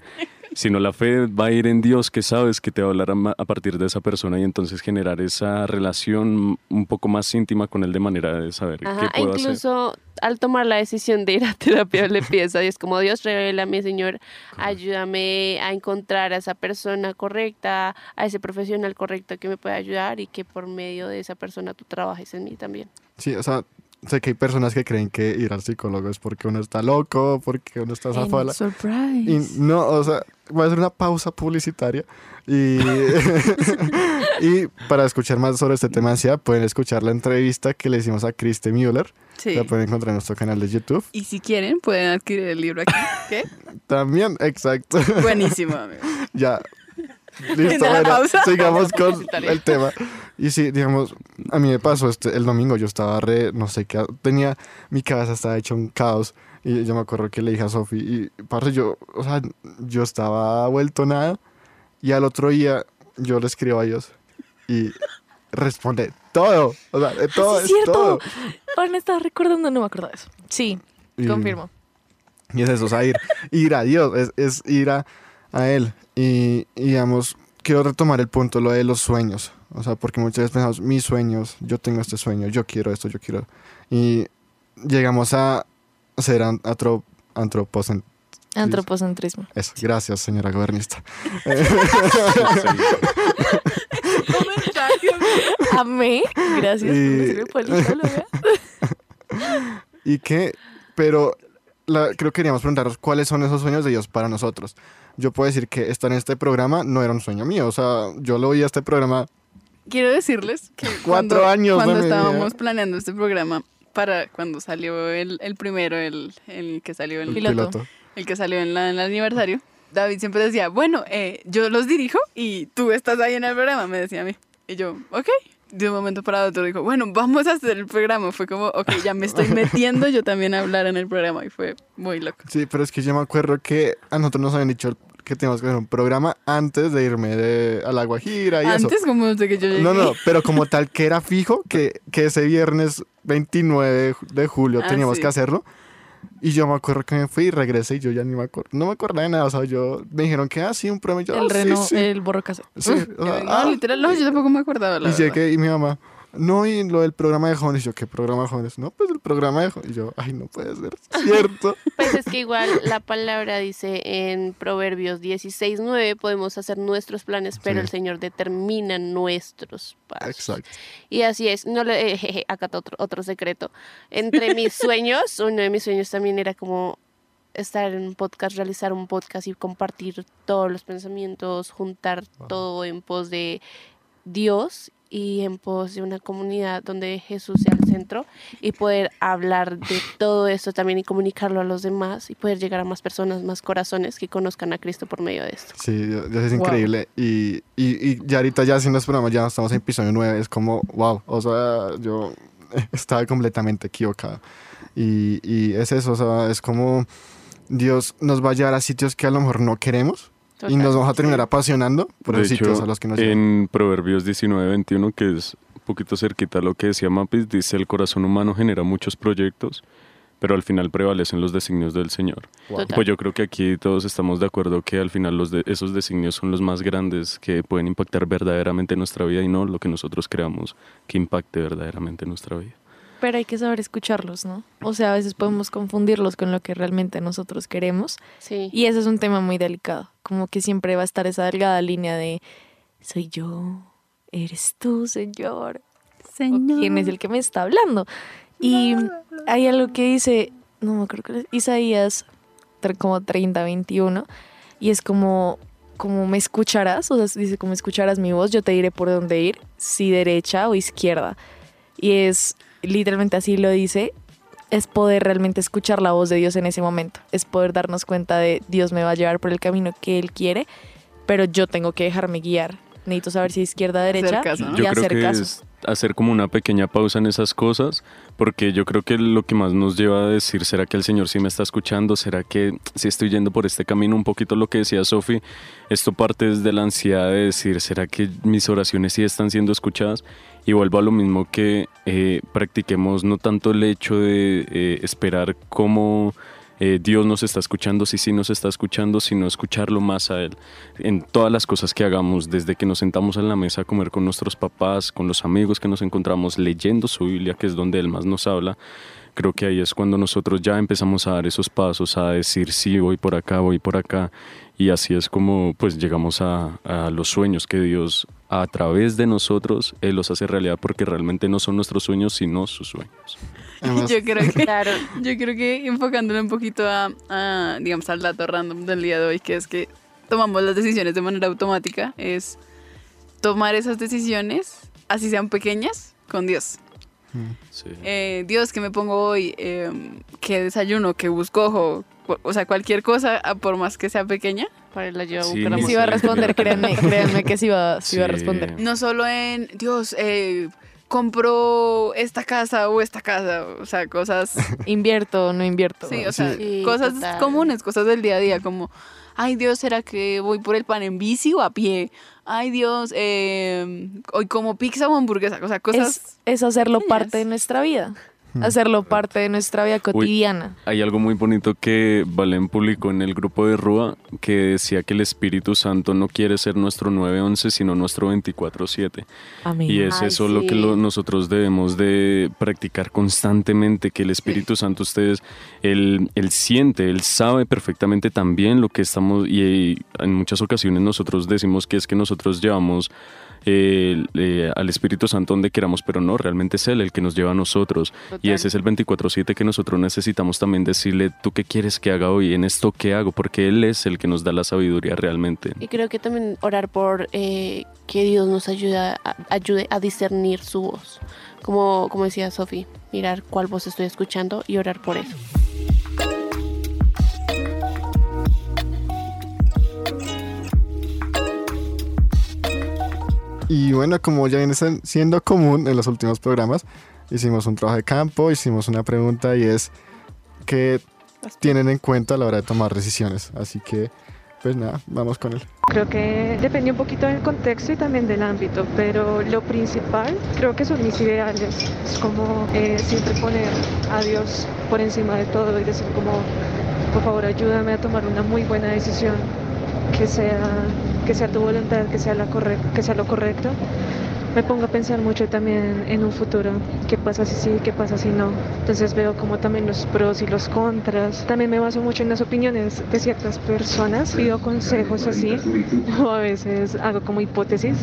sino la fe va a ir en Dios que sabes que te va a hablar a, partir de esa persona y entonces generar esa relación un poco más íntima con él de manera de saber Ajá, qué e puedo hacer. incluso al tomar la decisión de ir a terapia le pides a Dios como Dios revélame Señor, ayúdame a encontrar a esa persona correcta, a ese profesional correcto que me pueda ayudar y que por medio de esa persona tú trabajes en mí también. Sí, o sea, sé que hay personas que creen que ir al psicólogo es porque uno está loco, porque uno está zafala. Y no, o sea, voy a hacer una pausa publicitaria y, y para escuchar más sobre este tema ansiedad pueden escuchar la entrevista que le hicimos a Kriste Müller. Sí. La pueden encontrar en nuestro canal de YouTube. Y si quieren, pueden adquirir el libro aquí. ¿Qué? También, exacto. Buenísimo, amigo. ya. Listo, ¿En la bueno, pausa? sigamos con el tema. Y sí, digamos, a mí me pasó este, el domingo, yo estaba re, no sé qué, tenía, mi cabeza estaba hecha un caos. Y yo me acuerdo que le dije a Sofi, y parce, yo, o sea, yo estaba vuelto nada. Y al otro día yo le escribo a Dios y responde todo. O sea, de todo, Sí, es cierto. todo. Ahora estaba recordando, no me acuerdo de eso. Sí, Y- confirmo. Y es eso, o sea, ir, ir a Dios, es, es ir a, a Él. Y, y, digamos, quiero retomar el punto, lo de los sueños. O sea, porque muchas veces pensamos, mis sueños, yo tengo este sueño, yo quiero esto, yo quiero. Y llegamos a ser an- atro- antropocent- Antropocentrismo. Eso, gracias, señora gobernista. Amé. Gracias. Y- y que, pero la- creo que queríamos preguntarnos cuáles son esos sueños de Dios para nosotros. Yo puedo decir que estar en este programa no era un sueño mío. O sea, yo lo vi a este programa Quiero decirles que Cuatro cuando, años cuando vida. estábamos planeando este programa para cuando salió el, el primero, el, el que salió el el, Piloto. piloto. el que salió en, la- en el aniversario, David siempre decía, bueno, eh, yo los dirijo y tú estás ahí en el programa, me decía a mí. Y yo, ok. De un momento para otro dijo, bueno, vamos a hacer el programa. Fue como, ok, ya me estoy metiendo yo también a hablar en el programa y fue muy loco. Sí, pero es que yo me acuerdo que a nosotros nos habían dicho que teníamos que hacer un programa antes de irme de, a la Guajira y eso. Antes, como desde que yo llegué. No, no, pero como tal que era fijo que, que ese viernes 29 de ju- de julio Ah, teníamos sí. que hacerlo. Y yo me acuerdo que me fui y regresé y yo ya ni me acuerdo. No me acordaba de nada. O sea, yo me dijeron que, ah, sí, un premio. Yo, El "Ah, sí, reno, sí". el borro caso. Sí, o sea, no, ah. literal, no, yo tampoco me acordaba. La Y verdad. llegué y mi mamá, no, y lo del programa de jóvenes. Y yo, ¿qué programa de jóvenes? No, pues el programa de jóvenes. Y yo, ay, no puede ser cierto. Pues es que igual la palabra dice en Proverbios 16.9 podemos hacer nuestros planes, pero Sí. el Señor determina nuestros pasos. Exacto. Y así es. No le, jeje, acá está otro, otro secreto. Entre mis sueños, uno de mis sueños también era como estar en un podcast, realizar un podcast y compartir todos los pensamientos, juntar todo en pos de Dios y en pos de una comunidad donde Jesús sea el centro y poder hablar de todo esto también y comunicarlo a los demás y poder llegar a más personas, más corazones que conozcan a Cristo por medio de esto. Sí, es Wow. increíble. Y, y, y ya ahorita ya haciendo este programa, ya estamos en episodio 9, es como, wow, o sea, yo estaba completamente equivocado. Y, y es eso, o sea, es como Dios nos va a llevar a sitios que a lo mejor no queremos y nos vamos a terminar apasionando por De sitios hecho, a los que nos en Proverbios 19, 21, que es un poquito cerquita a lo que decía Mapis, dice el corazón humano genera muchos proyectos, pero al final prevalecen los designios del Señor. Total. Pues yo creo que aquí todos estamos de acuerdo que al final los de, esos designios son los más grandes que pueden impactar verdaderamente nuestra vida y no lo que nosotros creamos que impacte verdaderamente nuestra vida. Pero hay que saber escucharlos, ¿no? O sea, a veces podemos confundirlos con lo que realmente nosotros queremos. Sí. Y ese es un tema muy delicado. Como que siempre va a estar esa delgada línea de soy yo, eres tú, Señor. ¿O quién es el que me está hablando? Y hay algo que dice, no me acuerdo que es Isaías como 30, 21, y es como, como me escucharás, o sea, dice como escucharás mi voz, yo te diré por dónde ir, si derecha o izquierda. Y es literalmente así lo dice, es poder realmente escuchar la voz de Dios en ese momento, es poder darnos cuenta de Dios me va a llevar por el camino que Él quiere, pero yo tengo que dejarme guiar. Necesito saber si izquierda, derecha caso, ¿no? y Yo creo hacer que caso. es hacer como una pequeña pausa en esas cosas, porque yo creo que lo que más nos lleva a decir, ¿será que el Señor sí me está escuchando? ¿Será que si estoy yendo por este camino? Un poquito lo que decía Sofi, esto parte desde la ansiedad de decir, ¿será que mis oraciones sí están siendo escuchadas? Y vuelvo a lo mismo que eh, practiquemos no tanto el hecho de eh, esperar cómo eh, Dios nos está escuchando, sí, sí nos está escuchando, sino escucharlo más a Él en todas las cosas que hagamos, desde que nos sentamos en la mesa a comer con nuestros papás, con los amigos que nos encontramos, leyendo su Biblia, que es donde Él más nos habla. Creo que ahí es cuando nosotros ya empezamos a dar esos pasos, a decir, sí, voy por acá, voy por acá. Y así es como pues llegamos a, a los sueños que Dios a través de nosotros, Él los hace realidad porque realmente no son nuestros sueños, sino sus sueños. Yo creo que, Claro. yo creo que enfocándolo un poquito a, a, digamos, al dato random del día de hoy, que es que tomamos las decisiones de manera automática, es tomar esas decisiones, así sean pequeñas, con Dios. Sí. Eh, Dios, que me pongo hoy? Eh, ¿Qué desayuno? ¿Qué busco? O sea, cualquier cosa, por más que sea pequeña. Para la lleva Sí, sí iba a responder, créanme, créanme que sí iba, sí iba a responder. No solo en, Dios, eh, compro esta casa o esta casa. O sea, cosas Invierto, no invierto. Sí, o sea, Sí, cosas total. comunes, cosas del día a día, como, ay Dios, ¿será que voy por el pan en bici o a pie? Ay Dios, eh, hoy como pizza o hamburguesa, o sea, cosas... es, es hacerlo pequeñas. parte de nuestra vida. Hacerlo parte de nuestra vida cotidiana. Hay algo muy bonito que Valen publicó en el grupo de Rúa que decía que el Espíritu Santo no quiere ser nuestro 911 sino nuestro 24/7. Amén. Y es Ay, eso lo que lo- nosotros debemos de practicar constantemente, que el Espíritu Santo ustedes, él, él siente, él sabe perfectamente también lo que estamos, y en muchas ocasiones nosotros decimos que es que nosotros llevamos eh, eh, al Espíritu Santo donde queramos, pero no, realmente es Él el que nos lleva a nosotros. Y Total. ese es el 24/7 que nosotros necesitamos también decirle, ¿tú qué quieres que haga hoy? ¿En esto qué hago? Porque Él es el que nos da la sabiduría realmente. Y creo que también orar por eh, que Dios nos ayude a, ayude a discernir su voz. Como, como decía Sofi, mirar cuál voz estoy escuchando y orar por eso. Y bueno, como ya viene siendo común en los últimos programas, hicimos un trabajo de campo, hicimos una pregunta y es ¿qué tienen en cuenta a la hora de tomar decisiones? Así que, pues nada, vamos con él. Creo que depende un poquito del contexto y también del ámbito, pero lo principal creo que son mis ideales. Es como eh, siempre poner a Dios por encima de todo y decir como, por favor, ayúdame a tomar una muy buena decisión, que sea, que sea tu voluntad, que sea, la que sea lo correcto. Me pongo a pensar mucho también en un futuro, qué pasa si sí, qué pasa si no. Entonces veo como también los pros y los contras. También me baso mucho en las opiniones de ciertas personas, pido consejos así, o a veces hago como hipótesis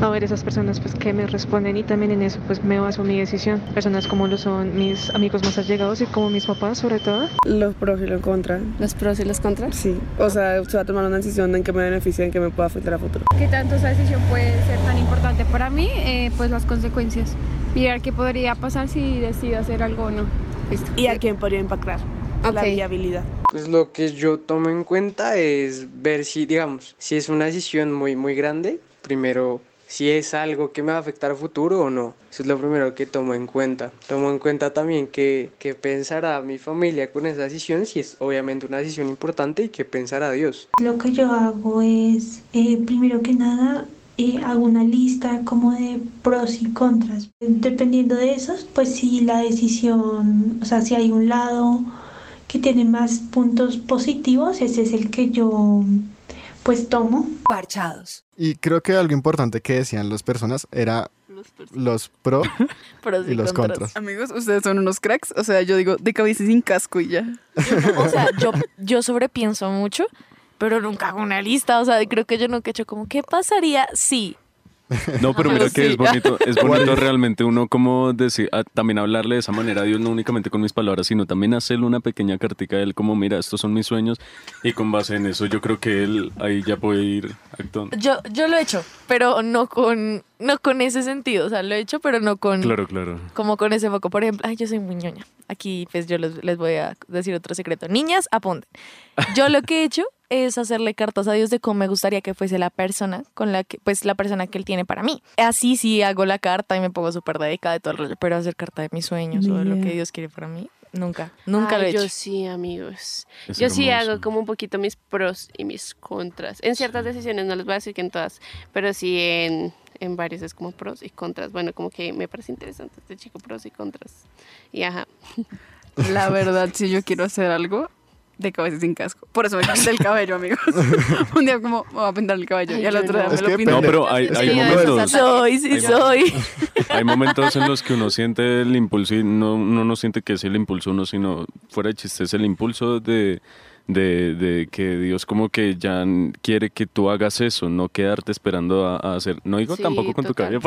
a ver esas personas pues que me responden y también en eso pues me baso mi decisión. Personas como lo son mis amigos más allegados y como mis papás sobre todo. Los pros y los contras. Los pros y los contras. Sí. O sea, se va a tomar una decisión en que me beneficie, en que me pueda afectar a futuro. ¿Qué tanto esa decisión puede ser tan importante para mí? Eh, pues las consecuencias. Mirar qué podría pasar si decido hacer algo o no. Listo. ¿Y a quién podría impactar? La Ok. viabilidad. Pues lo que yo tomo en cuenta es ver si, digamos, si es una decisión muy, muy grande, primero si es algo que me va a afectar a futuro o no. Eso es lo primero que tomo en cuenta. Tomo en cuenta también que, que pensará mi familia con esa decisión, si es obviamente una decisión importante y que pensará Dios. Lo que yo hago es, eh, primero que nada, eh, hago una lista como de pros y contras. Dependiendo de esos, pues si la decisión, o sea, si hay un lado que tiene más puntos positivos, ese es el que yo pues tomo. Parchados. Y creo que algo importante que decían las personas era los pro Pros y los contras. Amigos, ustedes son unos cracks. O sea, yo digo, de cabeza y sin casco y ya. O sea, yo, yo sobrepienso mucho, pero nunca hago una lista. O sea, creo que yo nunca he hecho como, ¿qué pasaría si? No, pero mira que Sí. es bonito, es bonito realmente uno como decir, ah, también hablarle de esa manera a Dios, no únicamente con mis palabras, sino también hacerle una pequeña cartica a él, como mira, estos son mis sueños, y con base en eso yo creo que él ahí ya puede ir actuando. Yo, yo lo he hecho, pero no con no con ese sentido, o sea, lo he hecho, pero no con, Claro, claro. como con ese foco. Por ejemplo, ay, yo soy muy ñoña. Aquí pues yo les, les voy a decir otro secreto. Niñas, apunten. Yo lo que he hecho es hacerle cartas a Dios de cómo me gustaría que fuese la persona con la que, pues la persona que él tiene para mí. Así sí hago la carta y me pongo súper dedicada de todo el rollo, pero hacer carta de mis sueños o de lo que Dios quiere para mí, nunca, nunca Ay, lo he yo hecho. sí, amigos. Es yo sí hago como un poquito mis pros y mis contras. En ciertas decisiones, no les voy a decir que en todas, pero sí en, en varios es como pros y contras. Bueno, como que me parece interesante este chico, pros y contras. Y ajá. La verdad, si yo quiero hacer algo, de cabeza sin casco. Por eso me pinté el cabello, amigos. Un día como, me voy a pintar el cabello. Ay, y al otro no. día me Es lo que pinto. No, pero hay, hay ya momentos. Soy, sí Hay- soy. Hay momentos en los que uno siente el impulso y no, uno no siente que es el impulso uno, sino fuera de chiste, es el impulso de, de, de que Dios como que ya quiere que tú hagas eso, no quedarte esperando a, a hacer. No digo Sí, tampoco con tu cabello.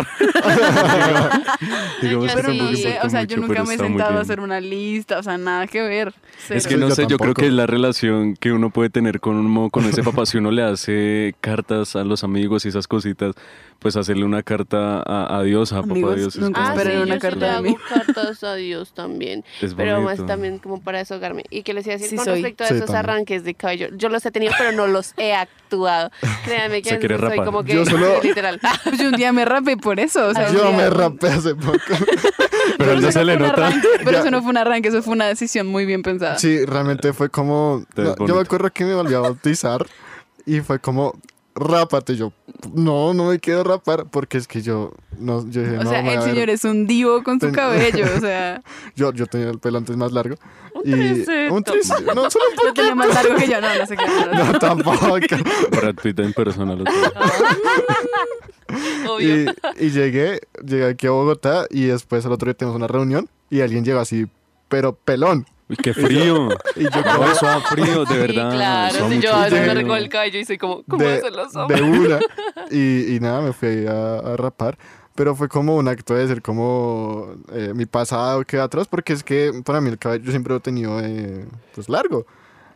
yo Pero sí. no sé, o sea, yo nunca me he sentado a hacer una lista, o sea, nada que ver. Es que no Yo sé, yo creo que es la relación que uno puede tener con, uno- con ese papá. Si uno le hace cartas a los amigos y esas cositas, pues hacerle una carta a, a Dios, a Amigos, papá Dios. Es, nunca Ah, sí, una yo sí carta le hago mí. cartas a Dios también. es Pero más también como para desahogarme. Y que les iba a decir Sí con soy. respecto a Sí, esos también. Arranques de cabello. Yo los he tenido, pero no los he actuado. Créanme que Se quiere soy rapar. como que Yo solo- literal. Yo un día me rapé por eso. O sea, un Yo día- me rapé hace poco. Pero no eso se le fue un nota. arranque, pero Ya. eso no fue un arranque, eso fue una decisión muy bien pensada. Sí, realmente fue como... Te ves no, yo me acuerdo que me volví a bautizar y fue como, rápate. Yo, no, no me quiero rapar porque es que yo... No, yo dije, O no, sea, el señor es un divo con su cabello, o sea, Yo, yo tenía el pelo antes más largo. y tricito. Un tricito. No, solo un lo tenía más largo que yo, no, no sé qué. No, tampoco. Brad Pitt en persona. lo y, y llegué, llegué aquí a Bogotá y después al otro día tenemos una reunión y alguien llegó así, pero pelón. Uy, qué frío. Y yo No, eso da frío, de verdad. Sí, claro. Si yo a veces me recojo el cabello y soy como, ¿cómo de, hacen los de hombres? una. Y, y nada, me fui a, a rapar. Pero fue como un acto de ser como eh, mi pasado queda atrás, porque es que para mí el cabello siempre lo he tenido eh, pues largo.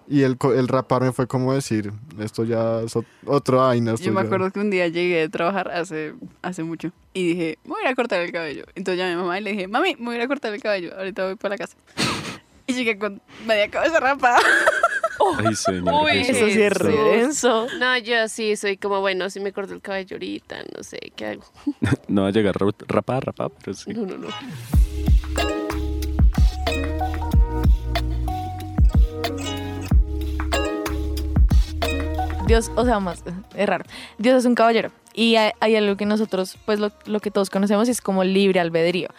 Y el, el raparme fue como decir, esto ya es ot- otro vaina. Yo me ya- acuerdo que un día llegué de trabajar hace, hace mucho y dije, me voy a cortar el cabello. Entonces llamé a mi mamá y le dije, mami, me voy a cortar el cabello, ahorita voy para la casa. Y llegué con media cabeza rapada. Ay, señor. Uy, Jesús. Eso sí es denso. No, yo sí soy como, bueno, si me corto el cabello ahorita, no sé, ¿qué hago? No va a llegar ra- rapa, rapa, pero sí. No, no, no. Dios, o sea, más, es raro. Dios es un caballero. Y hay, hay algo que nosotros, pues lo, lo que todos conocemos es como libre albedrío.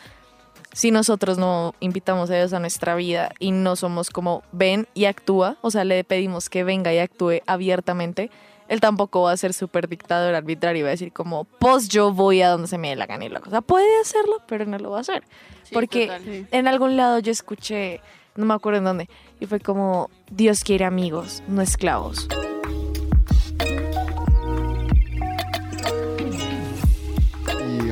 Si nosotros no invitamos a Dios a nuestra vida y no somos como ven y actúa, o sea, le pedimos que venga y actúe abiertamente, Él tampoco va a ser súper dictador arbitrario y va a decir como, pues yo voy a donde se me dé la gana y la cosa. Puede hacerlo, pero no lo va a hacer. Porque total. en algún lado yo escuché, no me acuerdo en dónde, y fue como, Dios quiere amigos, no esclavos.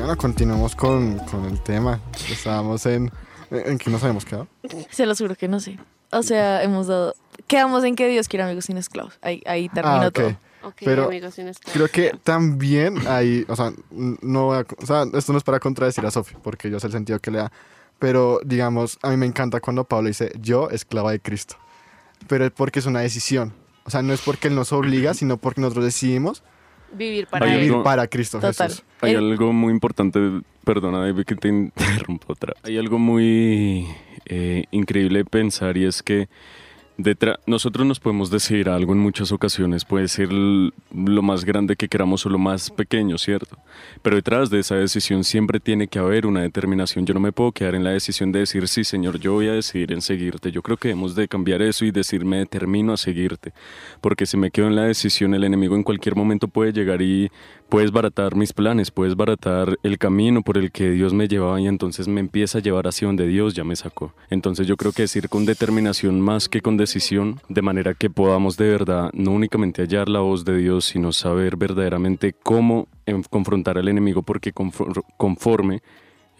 Bueno, continuamos con, con el tema. Estábamos en... ¿En qué nos habíamos quedado? Se los juro que no sé. O sea, hemos dado... Quedamos en que Dios quiere amigos sin esclavos. Ahí, ahí terminó Ah, ok. todo. Ok, Pero amigos sin esclavos. Creo que también hay, o sea, no voy a- o sea, esto no es para contradecir a Sofi, porque yo sé el sentido que le da, pero digamos, a mí me encanta cuando Pablo dice, yo esclava de Cristo, pero es porque es una decisión, o sea, no es porque Él nos obliga, sino porque nosotros decidimos Vivir para Hay él. vivir algo- para Cristo Total. Jesús. Hay El- algo muy importante, perdona David que te interrumpo otra. Hay algo muy eh, increíble de pensar y es que detrás, nosotros nos podemos decir algo en muchas ocasiones, puede ser lo más grande que queramos o lo más pequeño, ¿cierto? Pero detrás de esa decisión siempre tiene que haber una determinación. Yo no me puedo quedar en la decisión de decir, sí, Señor, yo voy a decidir en seguirte. Yo creo que hemos de cambiar eso y decir, me determino a seguirte. Porque si me quedo en la decisión, el enemigo en cualquier momento puede llegar y puedes baratar mis planes, puedes baratar el camino por el que Dios me llevaba y entonces me empieza a llevar hacia donde Dios ya me sacó. Entonces yo creo que decir con determinación más que con decisión, de manera que podamos de verdad no únicamente hallar la voz de Dios, sino saber verdaderamente cómo confrontar al enemigo, porque confor- conforme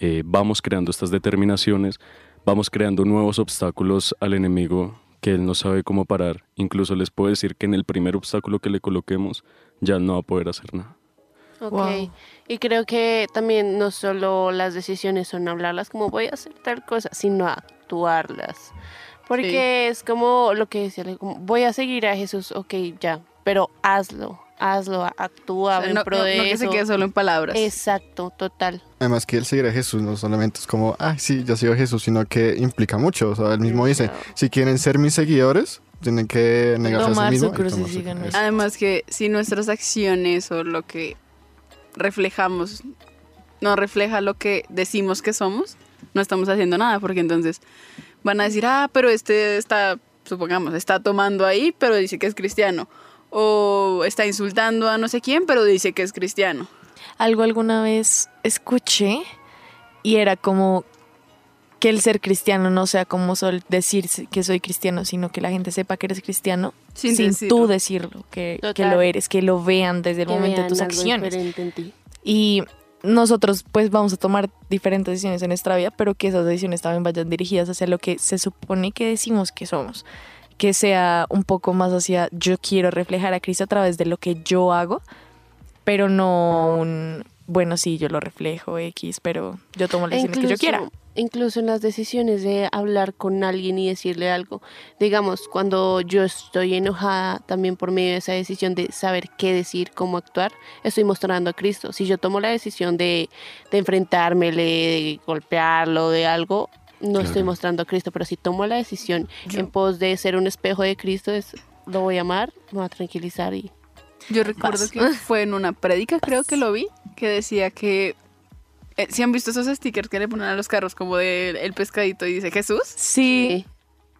eh, vamos creando estas determinaciones, vamos creando nuevos obstáculos al enemigo que él no sabe cómo parar. Incluso les puedo decir que en el primer obstáculo que le coloquemos, ya no va a poder hacer nada. Ok. Wow. Y creo que también no solo las decisiones son hablarlas como voy a hacer tal cosa, sino actuarlas. Porque es como lo que decía, como, voy a seguir a Jesús, ok, ya, pero hazlo, hazlo, actúa O sea, en no, pro no- de no que eso. se quede solo en palabras. Exacto, total. Además que el seguir a Jesús no solamente es como, ah, sí, yo sigo a Jesús, sino que implica mucho. O sea, él mismo dice, si quieren ser mis seguidores, tienen que negarse a sí Tomar su mismo. y cruz y tomar su cruz. Además que si nuestras acciones o lo que reflejamos no refleja lo que decimos que somos, no estamos haciendo nada, porque entonces van a decir, ah, pero este está, supongamos, está tomando ahí, pero dice que es cristiano. O está insultando a no sé quién, pero dice que es cristiano. Algo alguna vez escuché y era como que el ser cristiano no sea como sol decir que soy cristiano, sino que la gente sepa que eres cristiano Sin sin, decirlo. tú decirlo, que, lo eres, que lo vean desde el Que momento de tus acciones. diferente en ti. Y nosotros pues vamos a tomar diferentes decisiones en nuestra vida, pero que esas decisiones también vayan dirigidas hacia lo que se supone que decimos que somos. Que sea un poco más hacia yo quiero reflejar a Cristo a través de lo que yo hago, pero no un, bueno, sí, yo lo reflejo X, pero yo tomo las decisiones que yo quiera. Incluso en las decisiones de hablar con alguien y decirle algo. Digamos, cuando yo estoy enojada también por medio de esa decisión de saber qué decir, cómo actuar, estoy mostrando a Cristo. Si yo tomo la decisión de, de enfrentármele, de golpearlo, de algo, no estoy mostrando a Cristo. Pero si tomo la decisión en pos de ser un espejo de Cristo, es, lo voy a amar, me voy a tranquilizar y Yo recuerdo que fue en una prédica, creo que lo vi, que decía que... eh, ¿Sí han visto esos stickers que le ponen a los carros como de el pescadito y dice Jesús? Sí,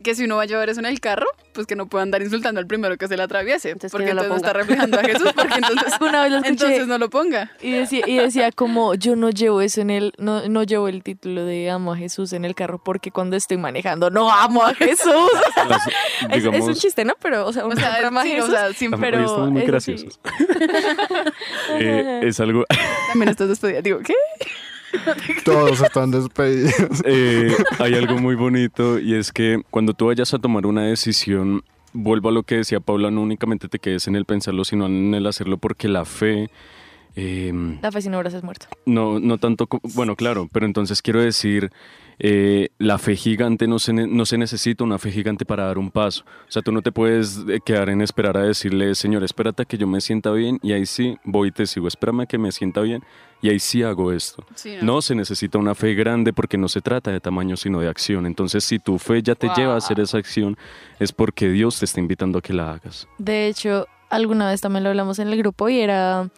Que si uno va a llevar eso en el carro, pues que no pueda andar insultando al primero que se le atraviese. Entonces, porque que no entonces no está reflejando a Jesús, porque entonces, una vez lo escuché entonces no lo ponga. y decía, y decía como yo no llevo eso en el, no, no llevo el título de amo a Jesús en el carro porque cuando estoy manejando no amo a Jesús. Las- Es, es un chiste, ¿no? Pero, o sea, uno O sea, sí, o sea, Estamos- pero estamos muy graciosos. sí. eh, es algo, también estás despedida. Digo, ¿qué? Todos están despedidos. eh, hay algo muy bonito y es que cuando tú vayas a tomar una decisión, vuelvo a lo que decía Paula, no únicamente te quedes en el pensarlo, sino en el hacerlo porque la fe... eh, La fe sin obras es muerto. No, no tanto, bueno, claro, pero entonces quiero decir, eh, la fe gigante no se, no se necesita una fe gigante para dar un paso. O sea, tú no te puedes eh, quedar en esperar a decirle, Señor, espérate a que yo me sienta bien y ahí sí voy y te sigo, espérame a que me sienta bien y ahí sí hago esto. Sí, No se necesita una fe grande porque no se trata de tamaño, sino de acción. Entonces, si tu fe ya te lleva a hacer esa acción, es porque Dios te está invitando a que la hagas. De hecho, alguna vez también lo hablamos en el grupo y era,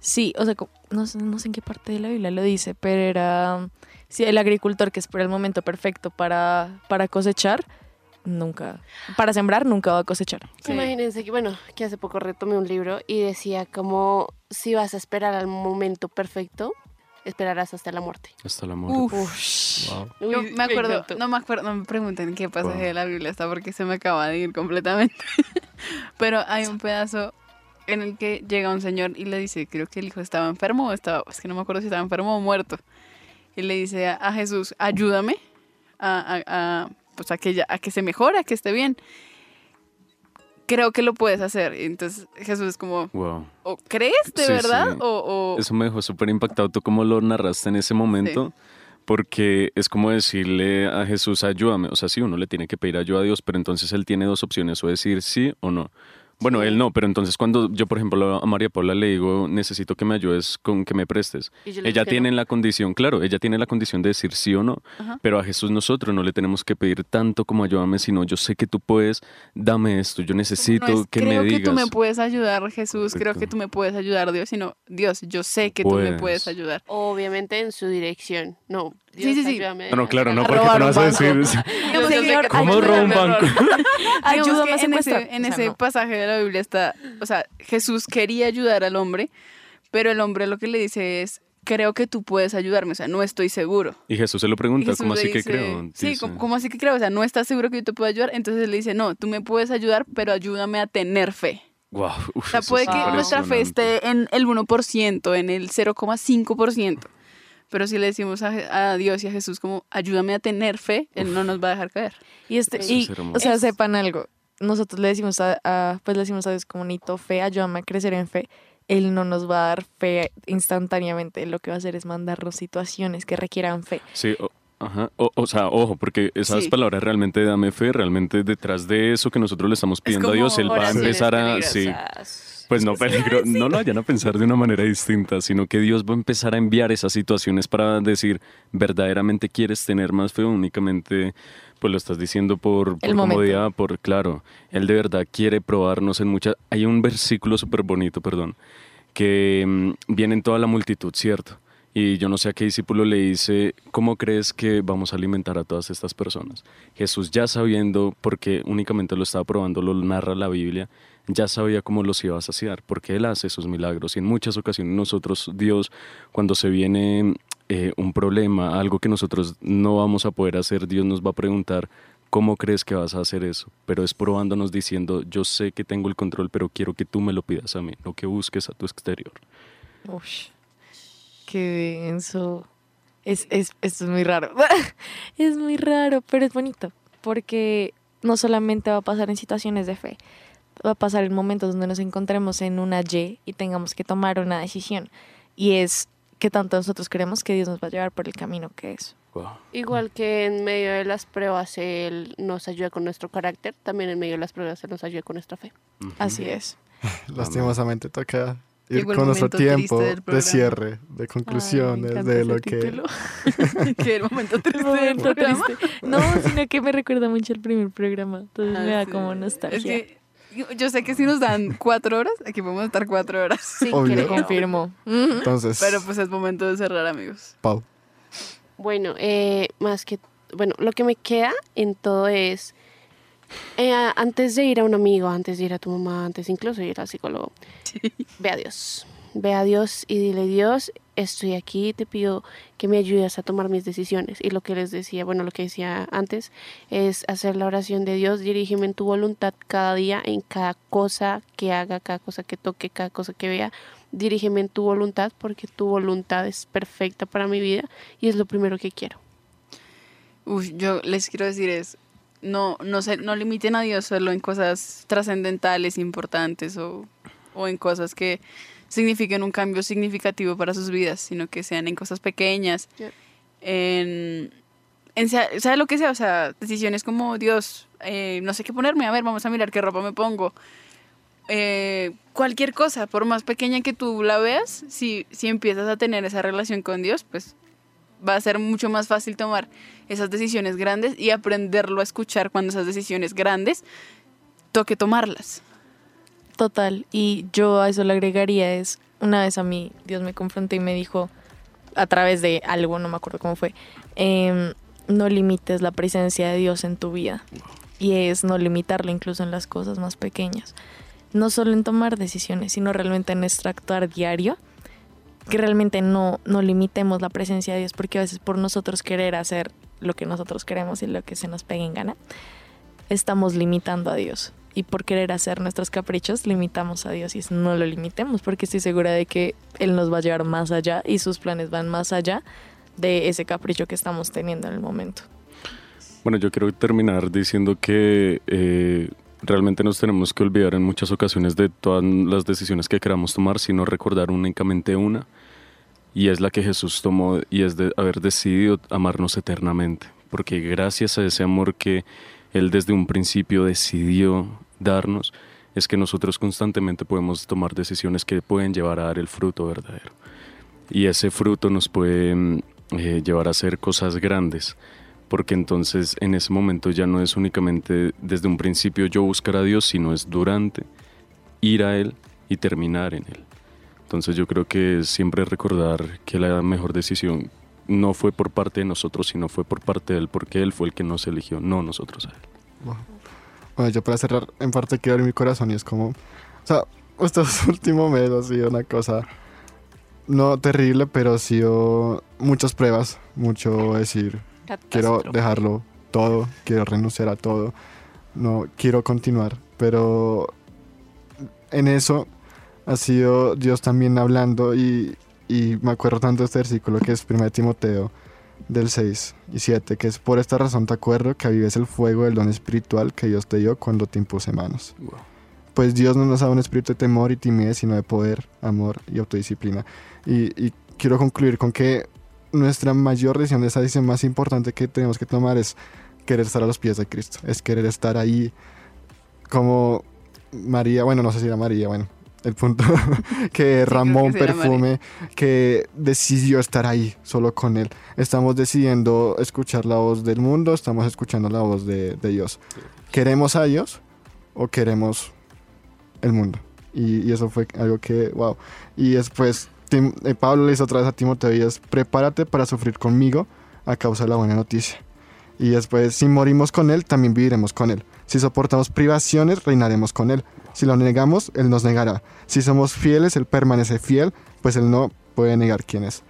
sí, o sea, no, sé- no sé en qué parte de la Biblia lo dice, pero era, sí, el agricultor que espera el momento perfecto para, para cosechar, nunca, para sembrar, nunca va a cosechar. Sí. Imagínense que, bueno, que hace poco retomé un libro y decía como si vas a esperar al momento perfecto, esperarás hasta la muerte. Hasta la muerte. Uf. Wow. Yo Uy, me acuerdo, no me acuerdo, no me pregunten en qué pasaje Wow. de la Biblia está porque se me acaba de ir completamente. Pero hay un pedazo en el que llega un señor y le dice, creo que el hijo estaba enfermo o estaba, es que no me acuerdo si estaba enfermo o muerto. Y le dice a, a Jesús, ayúdame a, a- a, pues a que, ya- a que se mejore, a que esté bien. Creo que lo puedes hacer. Y entonces Jesús es como, Wow. ¿o crees de Sí, verdad? sí. O, o- Eso me dejó súper impactado. ¿Tú cómo lo narraste en ese momento? Porque es como decirle a Jesús, ayúdame. O sea, sí, uno le tiene que pedir ayuda a Dios, pero entonces él tiene dos opciones, o decir sí o no. Bueno, él no, pero entonces cuando yo, por ejemplo, a María Paula le digo, necesito que me ayudes con que me prestes. Ella que tiene no. la condición, claro, ella tiene la condición de decir sí o no, Ajá. pero a Jesús nosotros no le tenemos que pedir tanto como ayúdame, sino yo sé que tú puedes, dame esto, yo necesito no es, que creo me que digas. tú me puedes ayudar, Jesús, creo que tú me puedes ayudar, Dios, sino Dios, yo sé que tú me Puedes. ayudar. Obviamente en su dirección. No, Dios, sí, sí. ayúdame No, no, claro, no, porque tú no vas a decir, que- Señor, ¿cómo robo un a banco? Ayúdame que a en ese, en O sea, ese no. pasaje de la Biblia está, o sea, Jesús quería ayudar al hombre, pero el hombre lo que le dice es, creo que tú puedes ayudarme, o sea, no estoy seguro. Y Jesús se lo pregunta, ¿cómo así que dice- creo? Sí. ¿cómo, cómo así que creo? O sea, no estás seguro que yo te puedo ayudar, entonces él le dice, no, tú me puedes ayudar, pero ayúdame a tener fe. Guau, uf, O sea, puede es que nuestra fe esté en el 1%, en el 0,5%. Pero si le decimos a, a Dios y a Jesús como, ayúdame a tener fe, Él no nos va a dejar caer. Y este, Eso y, es o sea, sepan algo. Nosotros le decimos a, a- pues le decimos a Dios como necesito fe, ayúdame a crecer en fe. Él no nos va a dar fe instantáneamente. Lo que va a hacer es mandarnos situaciones que requieran fe. Sí, o, ajá. O, o sea, ojo, porque esas Sí. palabras realmente dame fe, realmente detrás de eso que nosotros le estamos pidiendo a Dios, Él va a empezar a... Sí. Pues no peligro, no lo vayan a pensar de una manera distinta, sino que Dios va a empezar a enviar esas situaciones para decir, verdaderamente quieres tener más fe únicamente, pues lo estás diciendo por, por comodidad, por claro, Él de verdad quiere probarnos en muchas... Hay un versículo súper bonito, perdón, que mm, viene en toda la multitud, ¿cierto? Y yo no sé a qué discípulo le dice, ¿cómo crees que vamos a alimentar a todas estas personas? Jesús ya sabiendo, porque únicamente lo estaba probando, lo narra la Biblia, ya sabía cómo los iba a saciar, porque Él hace esos milagros. Y en muchas ocasiones nosotros, Dios, cuando se viene eh, un problema, algo que nosotros no vamos a poder hacer, Dios nos va a preguntar, ¿cómo crees que vas a hacer eso? Pero es probándonos diciendo, yo sé que tengo el control, pero quiero que tú me lo pidas a mí, no que busques a tu exterior. Ush, qué denso. Es, es, esto es muy raro. es muy raro, pero es bonito. Porque no solamente va a pasar en situaciones de fe, va a pasar en momentos donde nos encontremos en una Y y tengamos que tomar una decisión. Y es que tanto nosotros creemos que Dios nos va a llevar por el camino que es. Wow. Igual que en medio de las pruebas Él nos ayuda con nuestro carácter, también en medio de las pruebas Él nos ayuda con nuestra fe. Así es. Lastimosamente toca ir Llegó el con nuestro momento tiempo de cierre, de conclusiones, encanta de lo que... que el momento triste del Momento programa. triste. No, sino que me recuerda mucho el primer programa. Entonces me Ah, da sí. como nostalgia. Es que yo- sé que si nos dan cuatro horas, aquí podemos estar cuatro horas. Sí, Obvio. que confirmo. Entonces, Pero pues es momento de cerrar, amigos. Pau, Bueno, eh, más que, bueno, lo que me queda en todo es, eh, antes de ir a un amigo, antes de ir a tu mamá, antes incluso de ir al psicólogo, ve a Dios. Ve a Dios y dile, Dios, estoy aquí, te pido que me ayudes a tomar mis decisiones. Y lo que les decía, bueno, lo que decía antes, es hacer la oración de Dios, dirígeme en tu voluntad cada día, en cada cosa que haga, cada cosa que toque, cada cosa que vea. Dirígeme en tu voluntad porque tu voluntad es perfecta para mi vida y es lo primero que quiero. Uy, yo les quiero decir es, no, no, se, no limiten a Dios solo en cosas trascendentales, importantes o, o en cosas que signifiquen un cambio significativo para sus vidas, sino que sean en cosas pequeñas, en, en sea, sea lo que sea, o sea, decisiones como Dios, eh, no sé qué ponerme, a ver, vamos a mirar qué ropa me pongo. Eh, cualquier cosa, por más pequeña que tú la veas, si, si empiezas a tener esa relación con Dios, pues va a ser mucho más fácil tomar esas decisiones grandes y aprenderlo a escuchar cuando esas decisiones grandes toque tomarlas. Total. Y yo a eso le agregaría es, una vez a mí Dios me confrontó y me dijo, a través de algo, no me acuerdo cómo fue, em, no limites la presencia de Dios en tu vida. Y es no limitarlo incluso en las cosas más pequeñas. No solo en tomar decisiones, sino realmente en nuestro actuar diario. Que realmente no, no limitemos la presencia de Dios, porque a veces por nosotros querer hacer lo que nosotros queremos y lo que se nos pegue en gana, estamos limitando a Dios. Y por querer hacer nuestros caprichos, limitamos a Dios. Y no lo limitemos, porque estoy segura de que Él nos va a llevar más allá y sus planes van más allá de ese capricho que estamos teniendo en el momento. Bueno, yo quiero terminar diciendo que eh, realmente nos tenemos que olvidar en muchas ocasiones de todas las decisiones que queramos tomar, sino recordar únicamente una, y es la que Jesús tomó, y es de haber decidido amarnos eternamente, porque gracias a ese amor que Él desde un principio decidió darnos, es que nosotros constantemente podemos tomar decisiones que pueden llevar a dar el fruto verdadero. Y ese fruto nos puede mm, eh, llevar a hacer cosas grandes porque entonces en ese momento ya no es únicamente desde un principio yo buscar a Dios, sino es durante, ir a Él y terminar en Él. Entonces yo creo que siempre recordar que la mejor decisión no fue por parte de nosotros, sino fue por parte de Él, porque Él fue el que nos eligió, no nosotros a Él. Bueno, yo para cerrar, en parte quiero abrir mi corazón y es como, o sea, estos últimos meses ha sido una cosa, no terrible, pero ha sido muchas pruebas, mucho decir, quiero dejarlo todo, quiero renunciar a todo, no quiero continuar, pero en eso ha sido Dios también hablando y, y me acuerdo tanto de este versículo que es 1 Timoteo del 6 y 7, que es por esta razón te acuerdo que avives el fuego del don espiritual que Dios te dio cuando te impuse manos. pues Dios no nos da un espíritu de temor y timidez, sino de poder, amor y autodisciplina. Y, y quiero concluir con que nuestra mayor decisión, esa decisión más importante que tenemos que tomar es querer estar a los pies de Cristo, es querer estar ahí como María, bueno, no sé si era María, bueno, el punto que derramó un que perfume, que decidió estar ahí solo con Él. Estamos decidiendo escuchar la voz del mundo, estamos escuchando la voz de, de Dios. ¿Queremos a Dios o queremos el mundo? Y, y eso fue algo que, wow. Y después Tim- eh, Pablo le dice otra vez a Timoteo y es, prepárate para sufrir conmigo a causa de la buena noticia. Y después, si morimos con Él, también viviremos con Él. Si soportamos privaciones, reinaremos con Él. Si lo negamos, Él nos negará. Si somos fieles, Él permanece fiel, pues Él no puede negar quién es.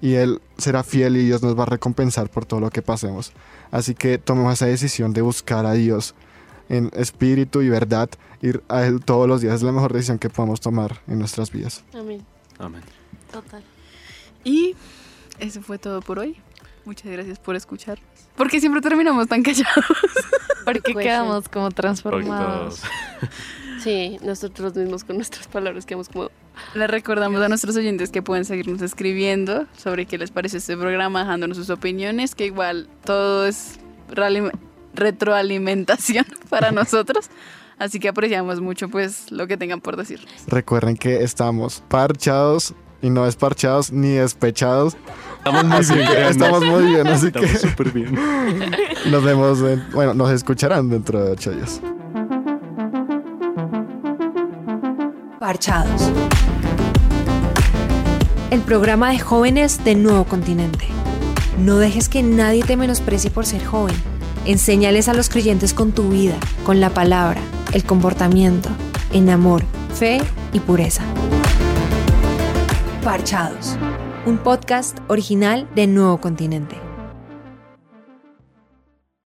Y Él será fiel y Dios nos va a recompensar por todo lo que pasemos. Así que tomemos esa decisión de buscar a Dios en espíritu y verdad. Ir a Él todos los días es la mejor decisión que podemos tomar en nuestras vidas. Amén. Amén. Total. Y eso fue todo por hoy. Muchas gracias por escuchar. Porque siempre terminamos tan callados. Porque Pues, quedamos como transformados. Sí, nosotros mismos con nuestras palabras quedamos como... Les recordamos a nuestros oyentes que pueden seguirnos escribiendo sobre qué les parece este programa, dejándonos sus opiniones, que igual todo es retroalimentación para nosotros. Así que apreciamos mucho pues lo que tengan por decir. Recuerden que estamos parchados y no desparchados ni despechados. Estamos muy Así bien, que estamos muy bien, así Estamos que súper bien. nos vemos, en- bueno, nos escucharán dentro de ocho días. Parchados. El programa de jóvenes de Nuevo Continente. No dejes que nadie te menosprecie por ser joven. Enséñales a los creyentes con tu vida, con la palabra, el comportamiento, en amor, fe y pureza. Parchados. Un podcast original de Nuevo Continente.